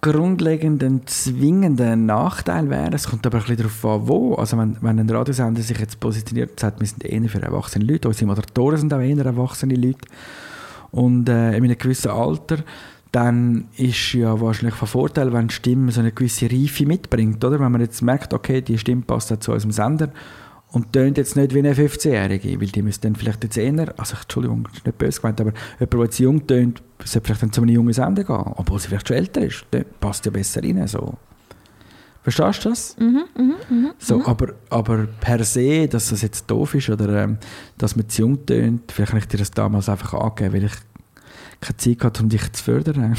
grundlegend ein zwingender Nachteil wäre. Es kommt aber ein bisschen darauf an, wo. Also wenn, wenn ein Radiosender sich jetzt positioniert und sagt, wir sind eher für erwachsene Leute, unsere Moderatoren sind auch eher erwachsene Leute und äh, in einem gewissen Alter, dann ist ja wahrscheinlich von Vorteil, wenn die Stimme so eine gewisse Reife mitbringt, oder? Wenn man jetzt merkt, okay, die Stimme passt zu unserem Sender und tönt jetzt nicht wie eine 15-Jährige, weil die müssen dann vielleicht jetzt eher, also Entschuldigung, das ist nicht böse gemeint, aber jemand, der jetzt jung tönt, sollte vielleicht dann zu einem jungen Sender gehen, obwohl sie vielleicht schon älter ist, dann passt ja besser rein, so. Verstehst du das? Mhm, mhm, mhm. So, mhm. aber, aber per se, dass das jetzt doof ist oder ähm, dass man zu jung tönt, vielleicht habe ich dir das damals einfach angegeben, weil ich keine Zeit hatte, um dich zu fördern.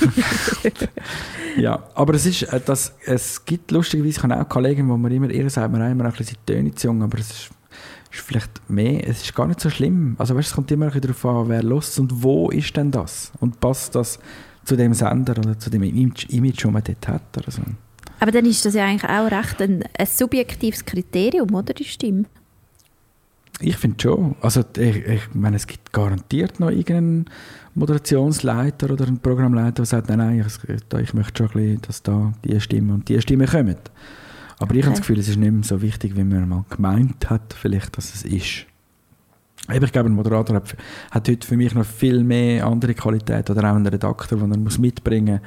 [laughs] ja, aber es ist, äh, das, es gibt lustigerweise, ich habe auch Kollegen, wo man immer, ihr sagt man auch immer ein bisschen töne zu jung, aber es ist, ist vielleicht mehr, es ist gar nicht so schlimm. Also weißt, es kommt immer ein bisschen darauf an, wer los und wo ist denn das? Und passt das zu dem Sender oder zu dem Image, Image das man dort hat oder so. Aber dann ist das ja eigentlich auch recht ein, ein subjektives Kriterium, oder, die Stimme? Ich finde schon. Also ich, ich meine, es gibt garantiert noch irgendeinen Moderationsleiter oder einen Programmleiter, der sagt, nein, nein, ich, ich möchte schon ein bisschen, dass da die Stimme und die Stimme kommen. Aber okay. ich habe das Gefühl, es ist nicht mehr so wichtig, wie man mal gemeint hat, vielleicht, dass es ist. Ich glaube, ein Moderator hat, hat heute für mich noch viel mehr andere Qualität oder auch ein Redakteur, den er muss mitbringen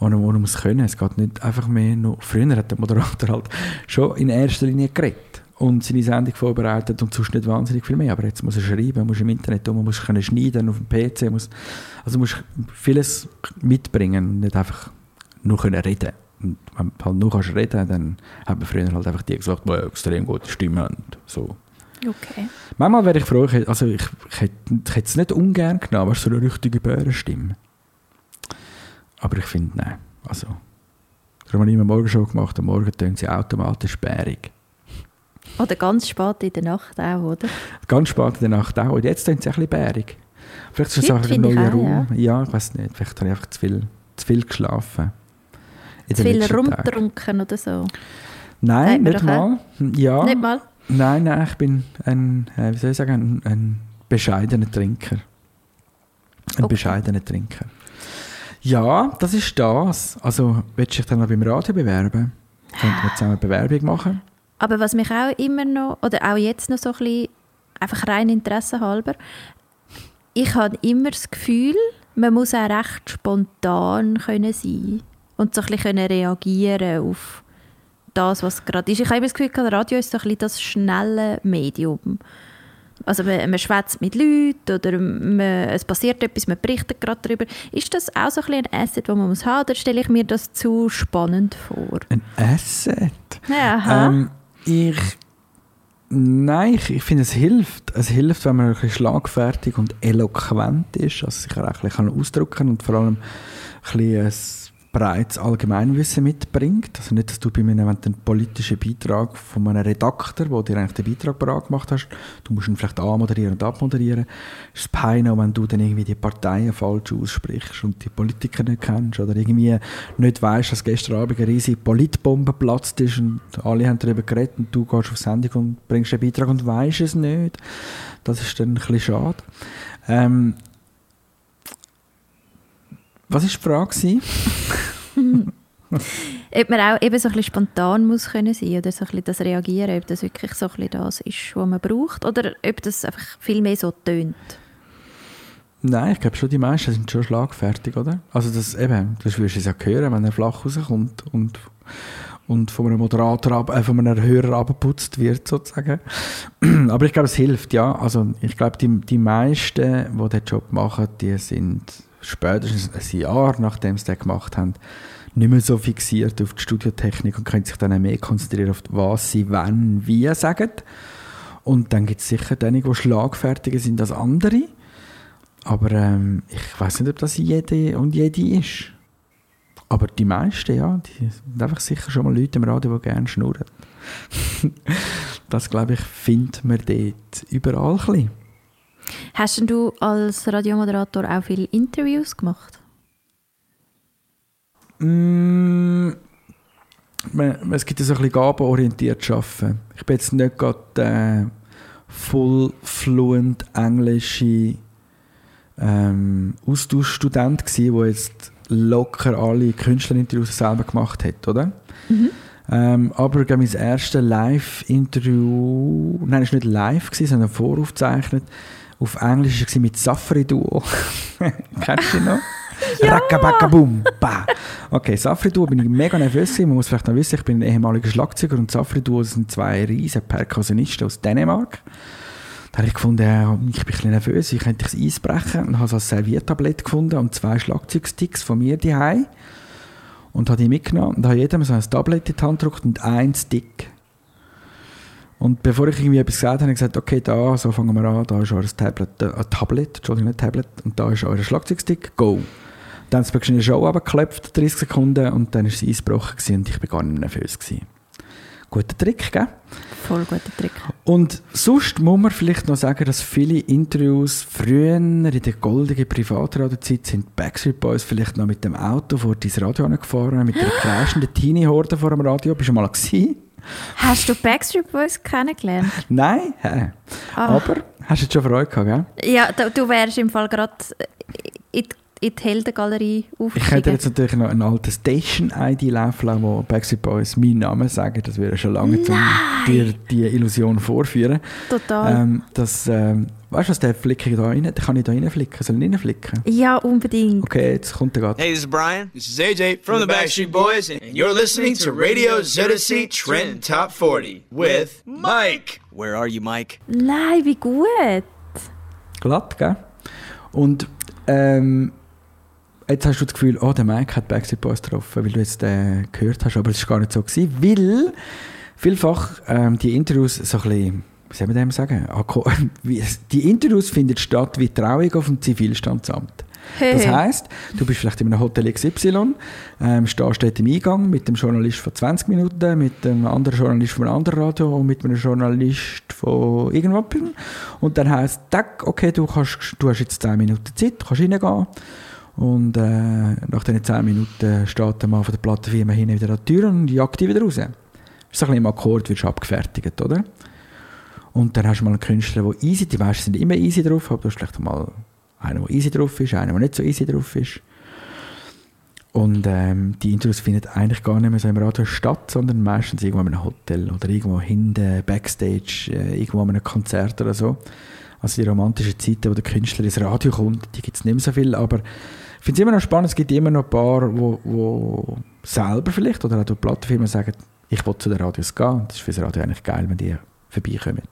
muss und er muss können. Es geht nicht einfach mehr nur... Früher hat der Moderator halt schon in erster Linie geredet und seine Sendung vorbereitet und sonst nicht wahnsinnig viel mehr. Aber jetzt muss er schreiben, muss im Internet um, muss können schneiden auf dem PC, muss, also muss vieles mitbringen und nicht einfach nur können reden. Und wenn du halt nur kannst reden dann hat man früher halt einfach die gesagt, die extrem gute Stimme haben. So. Okay. Manchmal wäre ich froh, ich, also ich, ich, hätte, ich hätte es nicht ungern genommen, aber so eine richtige Bärenstimme. Aber ich finde, nein. Also, das haben wir immer morgen schon gemacht, am Morgen tun sie automatisch bärig. Oder ganz spät in der Nacht auch, oder? Ganz spät in der Nacht auch. Und jetzt tun sie ein bisschen bärig. Vielleicht ist es auch ein neuer Raum. Ja. ja, ich weiß nicht. Vielleicht habe ich einfach zu viel, zu viel geschlafen. Zu viel rumgetrunken oder so? Nein, nicht mal. Ja. Nicht mal? Nein, nein, ich bin ein, äh, wie soll ich sagen, ein, ein bescheidener Trinker. Ein okay. bescheidener Trinker. Ja, das ist das. Also, willst du dich dann noch beim Radio bewerben? Könnten wir zusammen eine Bewerbung machen? Aber was mich auch immer noch, oder auch jetzt noch so ein bisschen, einfach rein Interesse halber, ich habe immer das Gefühl, man muss auch recht spontan können sein und so ein bisschen reagieren auf das, was gerade ist. Ich habe immer das Gefühl, das Radio ist so ein bisschen das schnelle Medium. Also man, man schwätzt mit Leuten oder man, es passiert etwas, man berichtet gerade darüber. Ist das auch so ein, ein Asset, das man muss haben oder stelle ich mir das zu spannend vor? Ein Asset? Ja, ähm, ich Nein, ich, ich finde, es hilft. Es hilft, wenn man ein bisschen schlagfertig und eloquent ist, also sich auch ein bisschen ausdrücken kann und vor allem ein bisschen breites Allgemeinwissen mitbringt. Also nicht, dass du bei mir einen politischen Beitrag von einem Redakteur, der dir eigentlich den Beitrag bereit gemacht hast, du musst ihn vielleicht anmoderieren und abmoderieren. Es ist peinlich, wenn du dann irgendwie die Parteien falsch aussprichst und die Politiker nicht kennst oder irgendwie nicht weißt, dass gestern Abend eine riesige Politbombe platzt ist und alle haben darüber geredet und du gehst auf Sendung und bringst den Beitrag und weißt es nicht. Das ist dann ein bisschen schade. Ähm, was war die Frage? [laughs] ob man auch eben so ein bisschen spontan muss können sein oder so ein bisschen das Reagieren, ob das wirklich so ein bisschen das ist, was man braucht oder ob das einfach viel mehr so tönt. Nein, ich glaube schon, die meisten sind schon schlagfertig, oder? Also das eben, das wirst du es ja hören, wenn er flach rauskommt und, und von einem Moderator, ab, äh, von einem Hörer abgeputzt wird, sozusagen. [clears throat] Aber ich glaube, es hilft, ja. Also ich glaube, die, die meisten, die diesen Job machen, die sind spätestens ein Jahr, nachdem sie das gemacht haben, nicht mehr so fixiert auf die Studiotechnik und können sich dann mehr konzentrieren auf was sie wann, wie sagen. Und dann gibt es sicher diejenigen, die schlagfertiger sind als andere. Aber ähm, ich weiß nicht, ob das jede und jede ist. Aber die meisten, ja, die sind einfach sicher schon mal Leute im Radio, die gerne schnurren. [laughs] das, glaube ich, findet man dort überall ein bisschen. Hast du als Radiomoderator auch viele Interviews gemacht? Mm, es gibt ja so ein bisschen gabenorientiert arbeiten. Ich bin jetzt nicht gerade äh, full fluent englische ähm, Austauschstudent gsi, wo jetzt locker alle Künstlerinterviews selber gemacht hat, oder? Ähm, aber mein erstes Live-Interview, nein, es war nicht live, gewesen, sondern voraufgezeichnet, auf Englisch war es mit Safari Duo. [laughs] Kennst du ihn noch? [laughs] ja. Rackabackaboom, bah. Okay, Safri Duo bin ich mega nervös. Man muss vielleicht noch wissen, ich bin ein ehemaliger Schlagzeuger und Safri Duo sind zwei riesen Perkussionisten aus Dänemark. Da habe ich gefunden, ich bin ein bisschen nervös, ich könnte das Eis brechen und habe so ein Serviertablett gefunden und zwei Schlagzeugsticks von mir daheim und habe die mitgenommen und habe jedem so ein Tablet in die Hand gedrückt und ein Stick. Und bevor ich irgendwie etwas gesagt habe, habe ich gesagt, okay, da, so fangen wir an, da ist euer Tablet, äh, ein Tablet, Entschuldigung, nicht Tablet, und da ist euer Schlagzeugstick, go. Dann haben sie eine Show abgeklopft, 30 Sekunden, und dann war es eingebrochen und ich war gar nicht mehr nervös. Gewesen. Guter Trick, gell? Voll guter Trick. Und sonst muss man vielleicht noch sagen, dass viele Interviews früher in der goldenen Privatradiozeit sind Backstreet Boys vielleicht noch mit dem Auto vor dein Radio gefahren, mit der [gasps] kreischenden Teenie-Horde vor dem Radio. Bist du mal gewesen? Hast du Backstreet Boys kennengelernt? Nein? Ah. aber hast du jetzt schon Freude gehabt, gell? Ja, du, du wärst im Fall gerade in, die- in die Heldengalerie Ich hätte aufgestiegen. jetzt natürlich noch einen alten Station-ID laufen lassen, wo Backstreet Boys meinen Namen sagen. Das wäre schon lange, um dir die Illusion vorführen. Total. Ähm, das, ähm, weißt du was, der flicke ich da rein? Den kann ich da reinflicken? Soll ich reinflicken? ja, unbedingt. Okay, jetzt kommt der gerade. Hey, this is Brian. This is AJ from the Backstreet Boys, and you're listening to Radio ZC Trend Top 40 with Mike. Where are you, Mike? Nein, wie gut. glatt, gell? Und ähm, jetzt hast du das Gefühl, oh, der Mike hat Backstreet Boys getroffen, weil du jetzt äh, gehört hast, aber es war gar nicht so gewesen, weil vielfach ähm, die Interviews so ein bisschen, wie soll man dem sagen, es- [laughs] die Interviews finden statt wie Trauung auf dem Zivilstandsamt. Das heisst, du bist vielleicht in einem Hotel XY, ähm, stehst dort im Eingang mit dem Journalist von 20 Minuten, mit dem anderen Journalist von einem anderen Radio und mit einem Journalist von irgendwas. Und dann heisst tack, okay, du, kannst, du hast jetzt 10 Minuten Zeit, du kannst reingehen. Und äh, nach diesen 10 Minuten steht der Mann von der Plattenfirma hinten wieder an die Tür und jagt dich wieder raus. Das ist ein bisschen im Akkord, wirst du abgefertigt, oder? Und dann hast du mal einen Künstler, der easy, die meisten sind immer easy drauf, aber du hast vielleicht mal einen, der easy drauf ist, einen, der nicht so easy drauf ist. Und ähm, die Interviews finden eigentlich gar nicht mehr so im Radio statt, sondern meistens irgendwo in einem Hotel oder irgendwo hinten, Backstage, äh, irgendwo an einem Konzert oder so. Also die romantischen Zeiten, wo der Künstler ins Radio kommt, die gibt es nicht mehr so viel, aber ich finde es immer noch spannend, es gibt immer noch ein paar, wo, wo selber vielleicht oder auch durch Plattenfirmen sagen, ich will zu den Radios gehen. Und Das ist für das Radio eigentlich geil, wenn die vorbeikommen.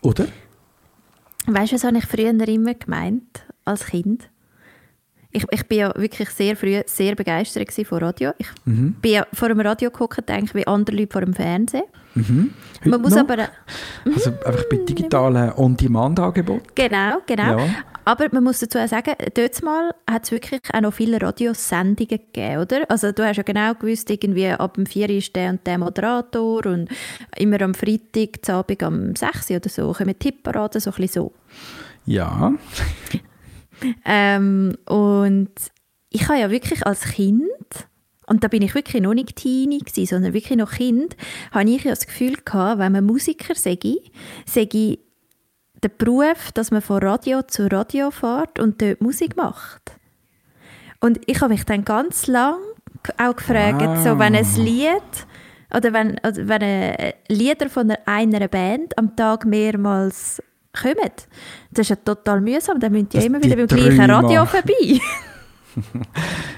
Oder? Weißt du, was habe ich früher immer gemeint, als Kind? Ich, ich bin ja wirklich sehr früh sehr begeistert von Radio. Ich Mhm. bin ja vor dem Radio geguckt, denke wie andere Leute vor dem Fernsehen. Mhm. Man muss noch? aber... äh, Also einfach bei digitalen On-Demand-Angeboten. Genau, genau. Ja. Aber man muss dazu sagen, dort mal hat es wirklich auch noch viele Radiosendungen gegeben, oder? Also du hast ja genau gewusst, irgendwie ab dem 4 ist der und der Moderator und immer am Freitag, Abend am 6 oder so, kommen Tipparaden, so ein bisschen so. Ja. [laughs] Ähm, und ich habe ja wirklich als Kind, und da bin ich wirklich noch nicht Teenie gewesen, sondern wirklich noch Kind, habe ich ja das Gefühl gehabt, wenn man Musiker sei, sei der Beruf, dass man von Radio zu Radio fährt und dort Musik macht. Und ich habe mich dann ganz lang auch gefragt, Wow. so wenn ein Lied oder wenn, oder wenn äh, Lieder von einer, Band am Tag mehrmals kommen, das ist ja total mühsam. Dann müssen die Das immer wieder beim gleichen. Radio vorbei. [laughs]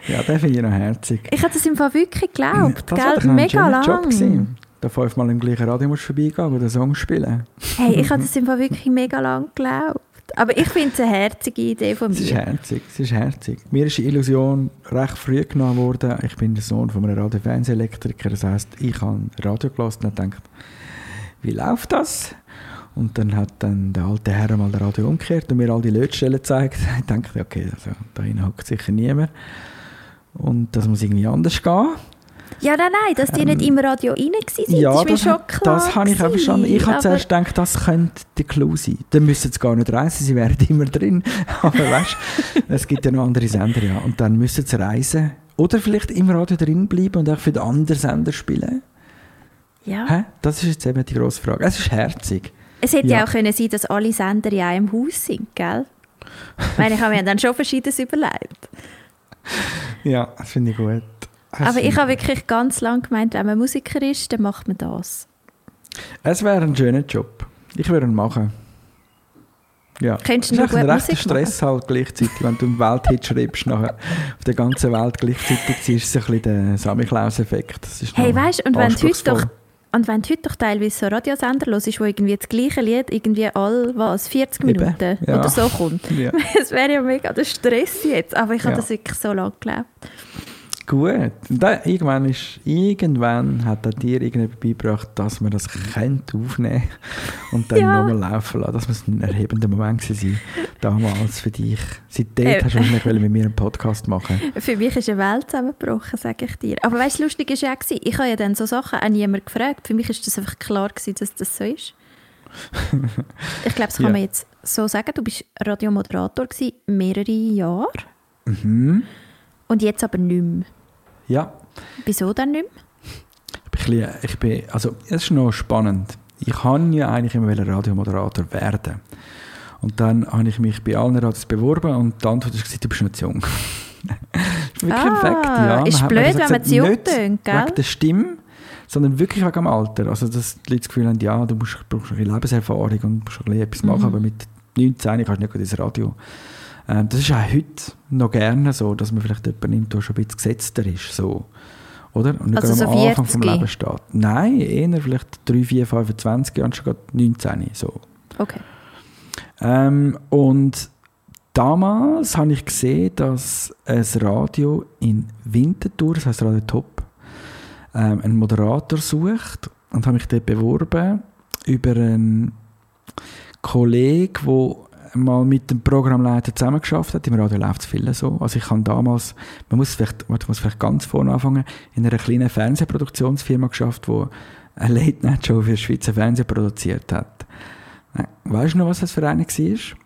Ja, den finde ich noch herzig. Ich habe das im Fall wirklich geglaubt, Das gell? Mega Job lang. gewesen. Da fünfmal im gleichen Radio musst vorbeigehen und den Song spielen. Hey, ich habe das im Fall wirklich mega lang geglaubt. Aber ich finde es eine herzige Idee von Es ist mir. herzig, es ist herzig. Mir ist die Illusion recht früh genommen worden. Ich bin der Sohn von einem Radio-Fernsehelektriker. Das heisst, ich habe Radio gelassen und gedacht, wie läuft das? Und dann hat dann der alte Herr mal das Radio umgekehrt und mir all die Lötstellen gezeigt. [laughs] Ich dachte, okay, also, da hockt sicher niemand. Und das muss irgendwie anders gehen. Ja, nein, nein, dass die nicht im Radio rein waren, Ähm, Ja, das ist mir das, schon klar. das habe ich auch verstanden. Ich habe zuerst gedacht, das könnte der Clou sein. Dann müssen sie gar nicht reisen, sie wären immer drin. [laughs] Aber weißt es gibt ja noch andere Sender, ja. Und dann müssen sie reisen. Oder vielleicht im Radio drin bleiben und auch für den anderen Sender spielen. Ja. Hä? Das ist jetzt eben die grosse Frage. Es ist herzig. Es hätte Ja. ja auch können sein dass alle Sender in einem Haus sind, gell? Ich meine, ich habe mir dann schon Verschiedenes überlegt. [laughs] Ja, das finde ich gut. Das Aber ich habe wirklich ganz lange gemeint, wenn man Musiker ist, dann macht man das. Es wäre ein schöner Job. Ich würde ihn machen. Ja. Könntest du ist noch echt ein gut rechter Musik Stress halt gleichzeitig, wenn du einen Welthit schreibst, nachher auf der ganzen Welt gleichzeitig ist es ein bisschen der Samichlaus-Effekt. Ist Hey, weißt du, und wenn du heute doch und wenn du heute doch teilweise so Radiosender hörst, wo irgendwie das gleiche Lied irgendwie all was 40 Eben, Minuten ja. oder so kommt. Ja. [laughs] Es wäre ja mega der Stress jetzt, aber ich habe Ja. das wirklich so lange gelebt. Gut. Dann, irgendwann, ist, irgendwann hat er dir irgendjemand beigebracht, dass man das könnte aufnehmen und dann Ja. nochmal laufen lassen. Das muss ein erhebender Moment sein, damals für dich. Seitdem Äh. hast du wollen mit mir einen Podcast machen Für mich ist eine Welt zusammengebrochen, sage ich dir. Aber weißt du, lustig ist ja auch, ich habe ja dann so Sachen auch niemand gefragt. Für mich ist das einfach klar gewesen, dass das so ist. [laughs] Ich glaube, das kann Ja. man jetzt so sagen. Du bist Radiomoderator gewesen, mehrere Jahre Mhm. Und jetzt aber nicht mehr. Ja. Wieso dann nicht mehr? Ich bin, ein ich bin, also, es ist noch spannend. Ich kann ja eigentlich immer wollen Radiomoderator werden. Und dann habe ich mich bei allen Radios beworben und die Antwort war, du bist noch zu jung. [laughs] wirklich ein Ah, Fakt, ja. ist blöd, wenn man zu jung nicht tönt, gell? wegen der Stimme, sondern wirklich wegen dem Alter. Also, dass die Leute das Gefühl haben, ja, du musst, brauchst ein bisschen Lebenserfahrung und musst ein bisschen etwas machen, Mhm. aber mit 19 kannst du nicht gut ins Radio. Ähm, das ist auch heute noch gerne so, dass man vielleicht jemanden nimmt, der schon ein bisschen gesetzter ist. So. Oder? Und nicht Also gerade am so Anfang vom 40? Leben steht. Nein, eher vielleicht 3, 4, 25 anstatt gerade 19. So. Okay. Ähm, und damals habe ich gesehen, dass ein Radio in Winterthur, das heißt Radio Top, ähm, einen Moderator sucht und habe mich dort beworben über einen Kollegen, der mal mit dem Programmleiter zusammengeschafft hat. Im Radio läuft es viel so. Also ich habe damals, man muss vielleicht, ich muss vielleicht ganz vorne anfangen, in einer kleinen Fernsehproduktionsfirma geschafft, die eine Late-Night-Show für Schweizer Fernsehen produziert hat. Weißt du noch, was das für eine war?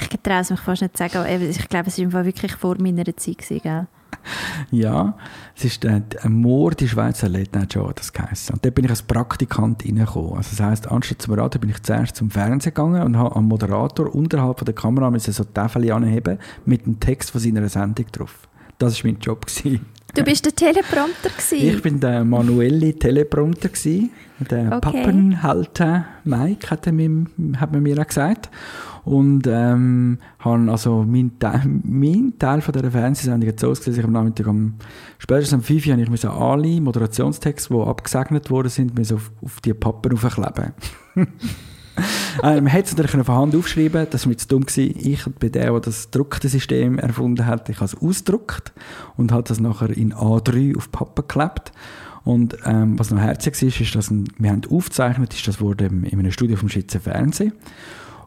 Ich traue es mich fast nicht zu sagen, aber ich glaube, es war wirklich vor meiner Zeit. Gewesen? [laughs] Ja, es ist äh, ein Mord die Schweizer Late Night Show, hat das geheißen. Und dort bin ich als Praktikant reingekommen. Also das heisst, anstatt zum Radio bin ich zuerst zum Fernsehen gegangen und habe am Moderator unterhalb von der Kamera müssen so Tafel anheben mit dem Text von seiner Sendung drauf. Das war mein Job. Gewesen. Du bist der Teleprompter. Gewesen. Ich bin der manuelle Teleprompter gewesen. Der Okay. Pappenhalter Mike hat, er mir, hat man mir auch gesagt. Und ähm, habe also mein, Teil- [laughs] mein Teil von dieser Fernsehsendung hat so ausgesehen, ich am Nachmittag um, spätestens um 5 Uhr habe ich müssen alle Moderationstexte, die abgesegnet worden sind, müssen auf, auf die Pappen aufkleben. [laughs] äh, man hätte es natürlich von Hand aufschreiben das war mir zu dumm. Gewesen. Ich bin der, der das gedruckte System erfunden hat. Ich habe es ausgedruckt und habe das nachher in A3 auf Pappen geklebt. Und ähm, was noch herzig ist, ist, dass wir haben aufgezeichnet, ist das wurde in einem Studio vom Schweizer Fernsehen.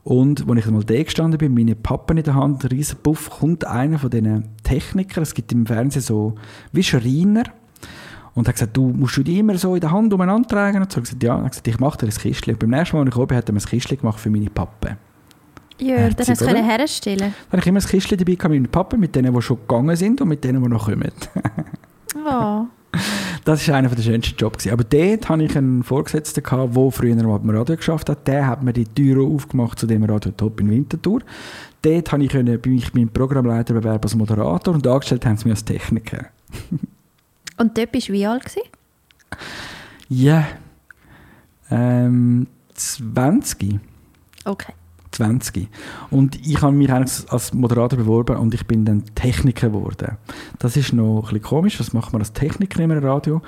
Und als ich mal da gestanden bin, meine Pappen in der Hand, ein riesen Puff, kommt einer von diesen Technikern, es gibt im Fernsehen so wie Schreiner, und hat gesagt, du musst du die immer so in der Hand umeinander tragen? Und so gesagt, ja. Und hat gesagt, ich mache dir ein Kistchen. Und beim nächsten Mal, als ich oben bin, hat er mir ein Kistchen gemacht für meine Pappen. ja, Herzig, dann hast du können herstellen. Dann habe ich immer ein Kistchen dabei mit meinen Pappen, mit denen, die schon gegangen sind und mit denen, die noch kommen. [laughs] Oh. Das war einer der schönsten Jobs. Aber dort hatte ich einen Vorgesetzten, gehabt, der früher mal beim Radio geschafft hat. Der hat mir die Tür aufgemacht zu dem Radio Top in Winterthur. Dort konnte ich können, bin ich meinen Programmleiter bewerben als Moderator und angestellt haben sie mich als Techniker. [laughs] Und dort bist du wie alt? Ja, ähm, 20. Okay. 20. Und ich habe mich als Moderator beworben und ich bin dann Techniker geworden. Das ist noch ein komisch. Was macht man als Techniker im Radio?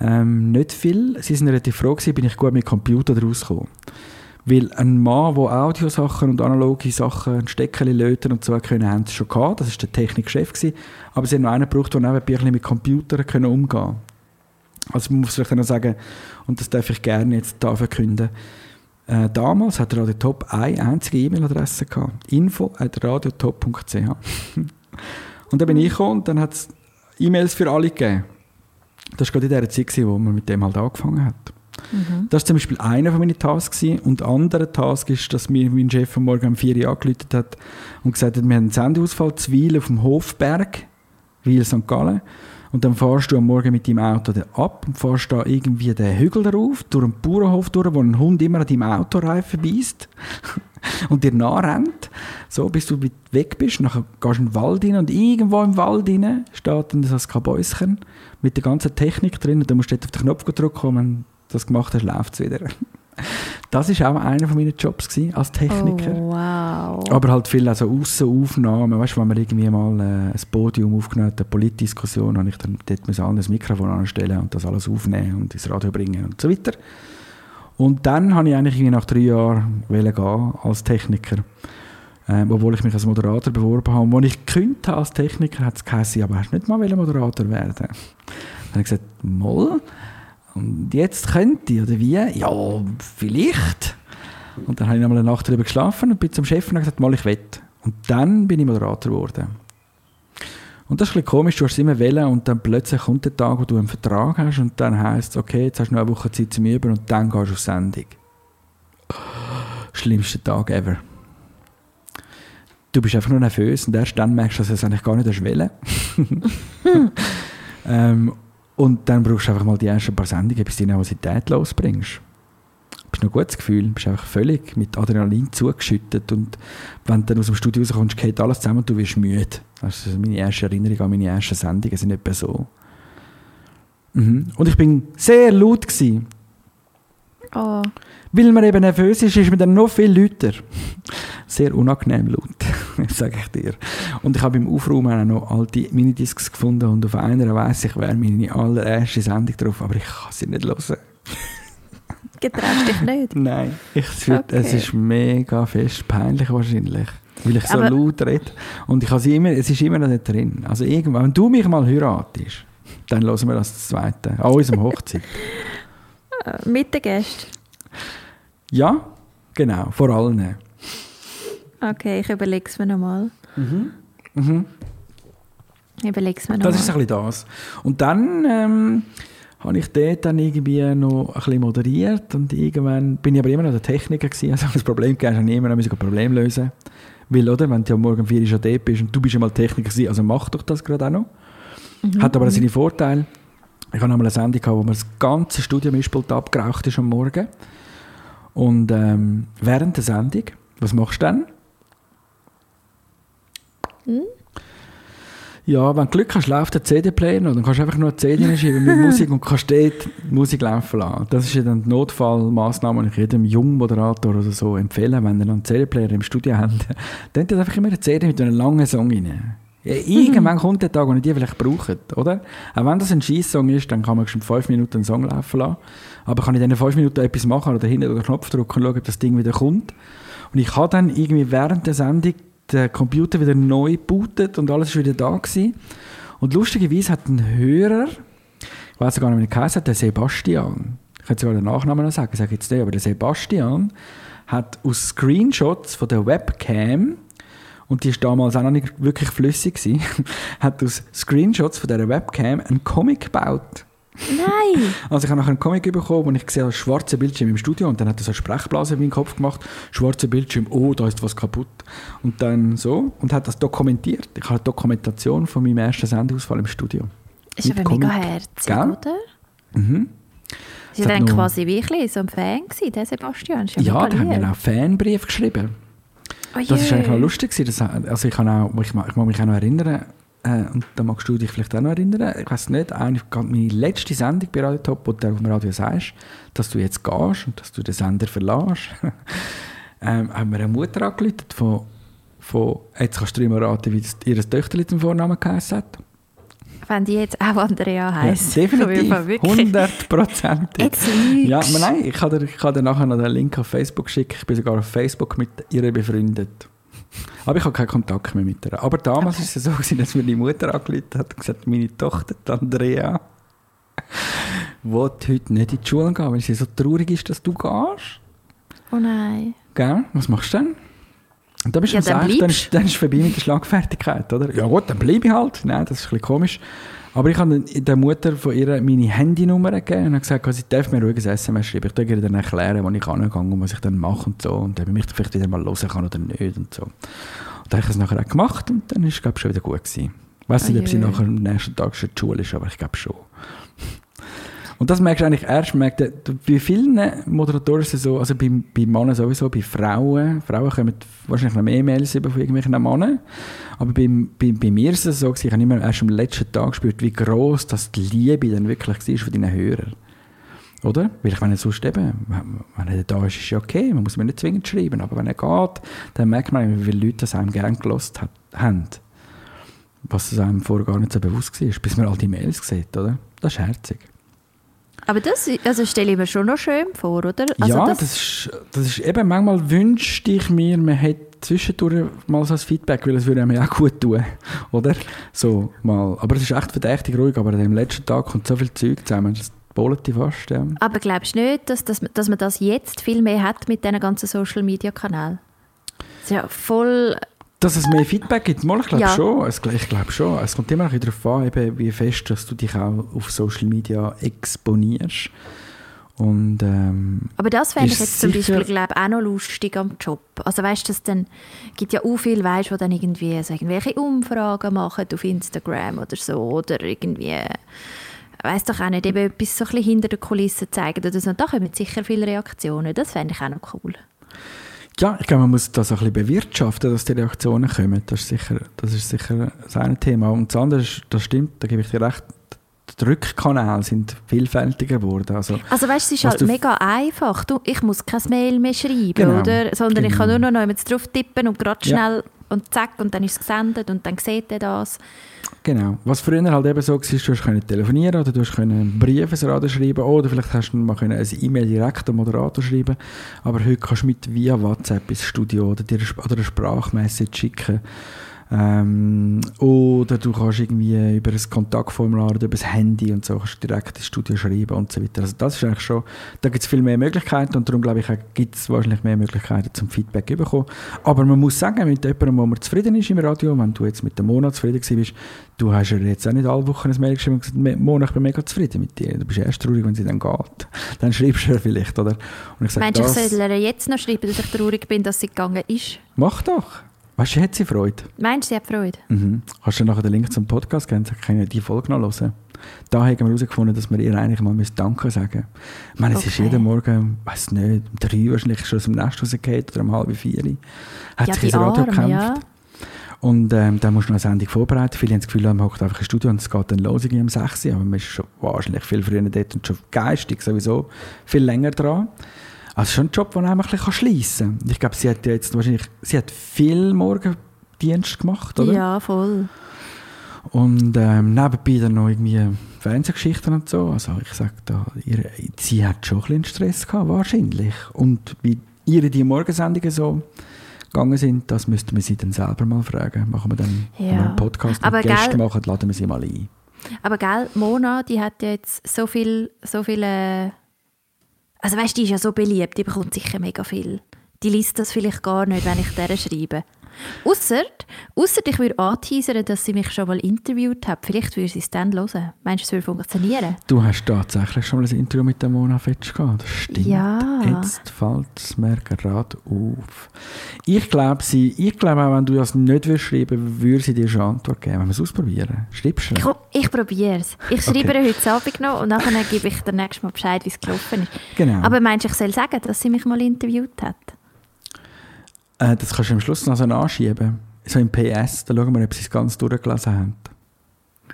Ähm, nicht viel. Sie sind relativ froh gewesen, bin ich gut mit Computer rausgekommen. Weil ein Mann, der Audiosachen und analoge Sachen, ein Steckchen löten und so können, haben sie schon gehabt. Das war der Technikchef. Gewesen. Aber sie haben noch einen gebraucht, der nebenbei ein bisschen mit Computern können umgehen konnte. Also man muss vielleicht noch sagen, und das darf ich gerne jetzt da verkünden, äh, damals hat Radio Top eine einzige E-Mail-Adresse gehabt. info at radiotop.ch [laughs] Und dann bin ich gekommen und dann hat es E-Mails für alle gegeben. Das war gerade in der Zeit, gewesen, wo man mit dem halt angefangen hat. Mhm. Das war zum Beispiel einer von meinen Tasks. Gewesen. Und der andere Task ist, dass mir mein Chef am Morgen um 4 Uhr angerufen hat und gesagt hat, wir haben einen Sendeausfall zu Wil auf dem Hofberg, Wil St. Gallen. Und dann fährst du am Morgen mit deinem Auto ab und fährst da irgendwie den Hügel darauf, durch einen Bauernhof durch, wo ein Hund immer an deinem Autoreifen beißt [laughs] und dir nachrennt. so, bis du weg bist. Nachher gehst du in den Wald rein und irgendwo im Wald rein steht dann das Kabäuschen mit der ganzen Technik drin und dann musst du dort auf den Knopf drücken und wenn du das gemacht hast, läuft es wieder. [laughs] Das war auch einer meiner Jobs gewesen, als Techniker. Oh, wow. Aber halt viel also Aussenaufnahmen, weißt du, wenn man irgendwie mal äh, ein Podium aufgenommen hat, eine Politdiskussion, habe ich dann dort müssen ein Mikrofon anstellen und das alles aufnehmen und ins Radio bringen und so weiter. Und dann habe ich eigentlich nach drei Jahren gehen als Techniker. Ähm, obwohl ich mich als Moderator beworben habe. Und als ich gekündigt habe als Techniker, hat es geheißen, aber hast nicht mal Moderator werden? Dann habe ich gesagt, moll. Und jetzt könnte ich, oder wie? Ja, vielleicht. Und dann habe ich nochmal eine Nacht darüber geschlafen und bin zum Chef und habe gesagt, mal ich wett. Und dann bin ich Moderator geworden. Und das ist ein bisschen komisch, du hast es immer wählen und dann plötzlich kommt der Tag, wo du einen Vertrag hast und dann heisst es, okay, jetzt hast du noch eine Woche Zeit zum Üben und dann gehst du auf Sendung. Schlimmster Tag ever. Du bist einfach nur nervös und erst dann merkst du, dass du es eigentlich gar nicht wählen [laughs] [laughs] ähm, Und dann brauchst du einfach mal die ersten paar Sendungen, bis du die Nervosität losbringst. Du hast noch ein gutes Gefühl, bist einfach völlig mit Adrenalin zugeschüttet und wenn du dann aus dem Studio rauskommst, geht alles zusammen und du wirst müde. Das ist meine erste Erinnerung an meine ersten Sendungen, sind etwa so. Mhm. Und ich bin sehr laut gewesen. Oh. Weil man eben nervös ist, ist man dann noch viel lauter. Sehr unangenehm laut, [laughs] sage ich dir. Und ich habe beim Aufräumen auch noch alte Minidiscs gefunden und auf einer weiss ich, wäre meine allererste Sendung drauf, aber ich kann sie nicht hören. [laughs] Getraust dich nicht? Nein, ich, es, wird, okay. es ist mega fest peinlich wahrscheinlich. Weil ich so aber laut rede. Und ich sie immer, es ist immer noch nicht drin. Also irgendwann, wenn du mich mal heiratest, dann hören wir das zweite. An unserem Hochzeit. [laughs] Mit den Gästen? Ja, genau, vor allen. Okay, ich überlege es mir nochmal. Mhm. Mhm. Ich überlege es mir nochmal. Das ist ein bisschen das. Und dann ähm, habe ich dort dann irgendwie noch ein bisschen moderiert und irgendwann bin ich aber immer noch der Techniker gewesen. Also [laughs] das Problem gegeben, habe ich immer noch ein Problem lösen Weil, oder, wenn du ja morgen vier schon dort bist und du bist ja mal Techniker gewesen, also mach doch das gerade auch noch. Mhm. Hat aber seine Vorteile. Ich hatte einmal eine Sendung, gehabt, wo mir das ganze Studio-Mischpult abgeraucht ist am Morgen. Und ähm, während der Sendung, was machst du dann? Hm? Ja, wenn du Glück hast, läuft der CD-Player noch. Dann kannst du einfach nur eine CD hinschieben mit [laughs] Musik und kannst dort Musik laufen lassen. Das ist ja dann die Notfallmaßnahme, die ich jedem Jungmoderator oder so empfehle, wenn ihr einen CD-Player im Studio habt. [laughs] Dann hat einfach immer eine CD mit einem langen Song rein. [laughs] Irgendwann kommt der Tag, wo ihr die vielleicht braucht, oder? Auch wenn das ein Scheiss-Song ist, dann kann man schon fünf Minuten einen Song laufen lassen. Aber kann ich dann in fünf Minuten etwas machen oder hinten den Knopf drücken und schauen, ob das Ding wieder kommt. Und ich habe dann irgendwie während der Sendung den Computer wieder neu gebootet und alles war wieder da gewesen. Und lustigerweise hat ein Hörer, ich weiß gar nicht, wie er geheißen hat, der Sebastian, ich könnte sogar den Nachnamen noch sagen, ich sage jetzt nicht, aber der Sebastian hat aus Screenshots von der Webcam und die ist damals auch noch nicht wirklich flüssig gewesen, [laughs] hat aus Screenshots von dieser Webcam einen Comic gebaut. Nein! [laughs] Also ich habe nachher einen Comic bekommen, wo ich gesehen habe, schwarze Bildschirm im Studio und dann hat er so eine Sprechblase in meinen Kopf gemacht, schwarze Bildschirm, oh, da ist was kaputt. Und dann so, und hat das dokumentiert. Ich habe eine Dokumentation von meinem ersten Sendeausfall im Studio. Ist aber Comic. mega herzig, Gell? oder? Mhm. Sie war dann quasi wirklich so ein Fan gewesen, der Sebastian. Ja, ja der hat mir auch einen Fanbrief geschrieben. Oh das ist eigentlich noch lustig. Das, also ich, kann auch, ich, ich mag mich auch noch erinnern, äh, und da magst du dich vielleicht auch noch erinnern, ich weiß nicht, eigentlich meine letzte Sendung bei Radio Top, wo du auf dem Radio sagst, dass du jetzt gehst und dass du den Sender verlässt, [laughs] ähm, haben wir eine Mutter angerufen von, von, jetzt kannst du immer raten, wie das, ihr Töchterchen zum Vornamen geheißen hat. Wenn die jetzt auch Andrea heisst. [laughs] Ja, definitiv, 100 Prozent. Jetzt Ja, aber nein, ich kann, dir, ich kann dir nachher noch den Link auf Facebook schicken. Ich bin sogar auf Facebook mit ihr befreundet. Aber ich habe keinen Kontakt mehr mit ihr. Aber damals war okay. es so, gewesen, dass mir die Mutter angerufen hat und gesagt meine Tochter, Andrea, will heute nicht in die Schule gehen, weil sie so traurig ist, dass du gehst. Oh nein. Gell? Was machst du denn? Und dann bist du ja, dann, dann, ist, dann ist es vorbei mit der Schlagfertigkeit, oder? Ja gut, dann bleibe ich halt. Nein, das ist ein bisschen komisch. Aber ich habe der Mutter von ihr meine Handynummer gegeben und habe gesagt, sie darf mir ruhig ein SMS schreiben. Ich darf ihr dann erklären, wo ich angehe und was ich dann mache und so. Und ob ich mich vielleicht wieder mal hören kann oder nicht und so. Und dann habe ich es nachher auch gemacht und dann ist es, schon wieder gut gewesen. Ich weiß nicht, ob sie nachher am nächsten Tag schon in der Schule ist, aber ich glaube schon. Und das merkst du eigentlich erst, merkst du, du- bei vielen Moderatoren ist es so, also bei, bei Männern sowieso, bei Frauen, Frauen kommen wahrscheinlich noch mehr Mails über von irgendwelchen Männern, aber bei, bei, bei mir ist es so, ich habe immer erst am letzten Tag gespürt, wie gross das die Liebe dann wirklich war von deinen Hörern. Oder? Weil ich meine, sonst eben, wenn er da ist, ist ja okay, man muss mir nicht zwingend schreiben, aber wenn er geht, dann merkt man, wie viele Leute das einem gerne gelost haben. Was einem vorher gar nicht so bewusst war, bis man all die Mails sieht, oder? Das ist herzig. Aber das also stelle ich mir schon noch schön vor, oder? Also ja, das, ist, das ist eben, manchmal wünschte ich mir, man hätte zwischendurch mal so ein Feedback, weil es würde einem ja auch gut tun, [laughs] oder? So mal. Aber es ist echt verdächtig ruhig, aber an dem letzten Tag kommt so viel Zeug zusammen, das dich fast, ja. Aber glaubst du nicht, dass, dass, dass man das jetzt viel mehr hat mit diesen ganzen Social-Media-Kanälen? Das ist ja voll... Dass es mehr Feedback gibt, mal, ich glaube Ja. schon. Es, ich glaube schon. Es kommt immer darauf an, eben, wie fest dass du dich auch auf Social Media exponierst. Und ähm, Aber das fände ich jetzt zum Beispiel glaub, auch noch lustig am Job. Also weißt du, es dann gibt ja auch viele, weißt, die dann irgendwie so irgendwelche Umfragen machen auf Instagram oder so oder irgendwie weiß doch auch nicht, eben etwas so ein bisschen hinter den Kulissen zeigen oder so. Und da kommen sicher viele Reaktionen. Das fände ich auch noch cool. Ja, ich glaube, man muss das auch ein bisschen bewirtschaften, dass die Reaktionen kommen. Das ist sicher das, ist sicher das eine Thema. Und das andere, ist, das stimmt, da gebe ich dir recht, die Rückkanäle sind vielfältiger geworden. Also, Also weißt du, es ist halt mega einfach. Du, ich muss kein Mail mehr schreiben, Genau, oder? Sondern ich kann genau. nur noch jemanden drauf tippen und gerade Ja. Und zack und dann ist es gesendet und dann sieht er das. Genau. Was früher halt eben so war, du können telefonieren oder du hast können einen Brief ins Radio schreiben oder vielleicht hast du mal eine E-Mail direkt am Moderator schreiben. Aber heute kannst du mit via WhatsApp ins Studio oder dir eine Sprachmessage schicken. Ähm, oder du kannst irgendwie über ein Kontaktformular oder über das Handy und so kannst direkt ins Studio schreiben und so weiter. Also das ist eigentlich schon, da gibt es viel mehr Möglichkeiten und darum glaube ich, gibt es wahrscheinlich mehr Möglichkeiten zum Feedback zu bekommen. Aber man muss sagen, mit jemandem, wo man zufrieden ist im Radio, wenn du jetzt mit dem Monat zufrieden bist, du hast ja jetzt auch nicht alle Wochen ein Mail geschrieben und gesagt, "Me- Mona, ich bin mega zufrieden mit dir. Du bist erst traurig, wenn sie dann geht. [laughs] Dann schreibst du ihr vielleicht, oder? Und ich sage, Meinst du, ich soll ihr jetzt noch schreiben, dass ich traurig bin, dass sie gegangen ist? mach doch. Weißt du, hat sie Freude. Meinst du, sie hat Freude? Mhm. Hast du nachher den Link zum Podcast gegeben? Dann können wir die Folge noch hören. Da haben wir herausgefunden, dass wir ihr eigentlich mal müssen Danke sagen Ich meine, es ist Okay. jeden Morgen, weiß nicht, um drei wahrscheinlich schon aus dem Nest rausgefallen oder um halb vier. Hat ja, sich ins Radio Arme, gekämpft. ja. Und ähm, dann musst du noch eine Sendung vorbereiten. Viele haben das Gefühl, man hockt einfach im Studio und es geht dann los um 6 Uhr. Aber man ist schon wahrscheinlich viel früher dort und schon geistig sowieso viel länger dran. Also schon ein Job, den man ein bisschen schliessen kann. Ich glaube, sie hat ja jetzt wahrscheinlich, sie hat viel Morgendienst gemacht, oder? Ja, voll. Und ähm, nebenbei dann noch irgendwie Fernsehgeschichten und so. Also ich sage da, ihre, sie hat schon ein bisschen Stress gehabt, wahrscheinlich. Und wie ihre die Morgensendungen so gegangen sind, das müssten wir sie dann selber mal fragen. Machen wir dann, wir Ja. einen Podcast mit Aber Gästen gell- machen, laden wir sie mal ein. Aber gell, Mona, die hat ja jetzt so viel, so viele... Also weißt die ist ja so beliebt, die bekommt sicher mega viel. Die liest das vielleicht gar nicht, wenn ich der schreibe. Ausser, ausser ich würde anteasern, dass sie mich schon mal interviewt hat. Vielleicht würde sie es dann hören. Meinst du, es würde funktionieren? Du hast tatsächlich schon mal ein Interview mit der Mona Fetsch gehabt. Das stimmt. Ja. Jetzt fällt es mir gerade auf. Ich glaube, sie, ich glaube auch, wenn du das nicht würdest schreiben würde sie dir schon Antwort geben. Wenn wir es ausprobieren. Schreibst du? Komm, ich probiere es. Ich schreibe Okay. heute Abend noch und nachher gebe ich dir nächstes Mal Bescheid, wie es gelaufen ist. Genau. Aber meinst du, ich soll sagen, dass sie mich mal interviewt hat? Äh, das kannst du am Schluss noch so anschieben. So im PS, da schauen wir, ob sie es ganz durchgelesen haben.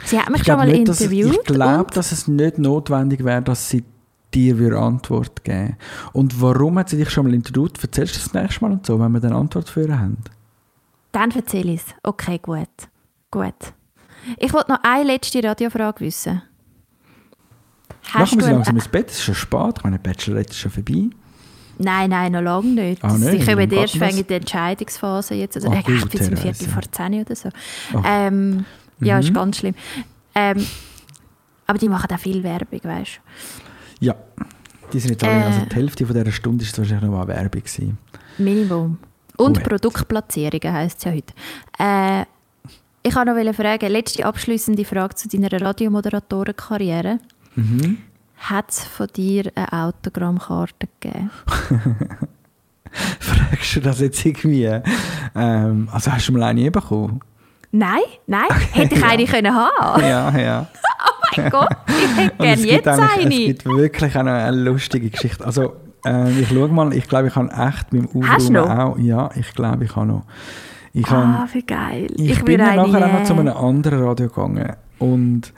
Sie hat mich Ich schon mal nicht, dass es- interviewt. Ich glaube, dass es nicht notwendig wäre, dass sie dir würde Antwort geben Und warum hat sie dich schon mal interviewt? Erzählst du das nächste Mal und so, wenn wir dann Antwort für haben? Dann erzähle ich es. Okay, gut. Gut. Ich wollte noch eine letzte Radiofrage wissen. Machen wir ein- langsam ins Bett, es ist schon spät, meine, Bachelorette ist schon vorbei. Nein, nein, noch lange nicht. Ah, Sie nicht? kommen Wie erst wegen der Entscheidungsphase jetzt. Oder Ah, ich glaube, jetzt um. Viertel vor zehn oder so. Oh. Ähm, ja, ist Mhm. ganz schlimm. Ähm, aber die machen auch viel Werbung, weißt du. Ja, die sind jetzt alle, Äh. also die Hälfte von dieser Stunde ist wahrscheinlich noch mal Werbung gewesen. Minimum. Und Gut. Produktplatzierungen heisst es ja heute. Äh, ich wollte noch fragen, letzte abschließende Frage zu deiner Radiomoderatorenkarriere. Mhm. Hat es von dir eine Autogrammkarte gegeben? [laughs] Fragst du das jetzt irgendwie? Ähm, also hast du mal eine bekommen? Nein, nein. Hätte ich Ja. eine können haben ja, ja. [laughs] Oh mein Gott, ich hätte gerne jetzt eine. Es gibt wirklich noch eine lustige Geschichte. Also, äh, ich schaue mal, ich glaube, ich habe echt mit dem Hast du noch? auch. Ja, ich glaube, ich habe noch. Ich, Ah, habe, wie geil. ich, Ich, bin eine nachher auch noch zu einem anderen Radio gegangen. Und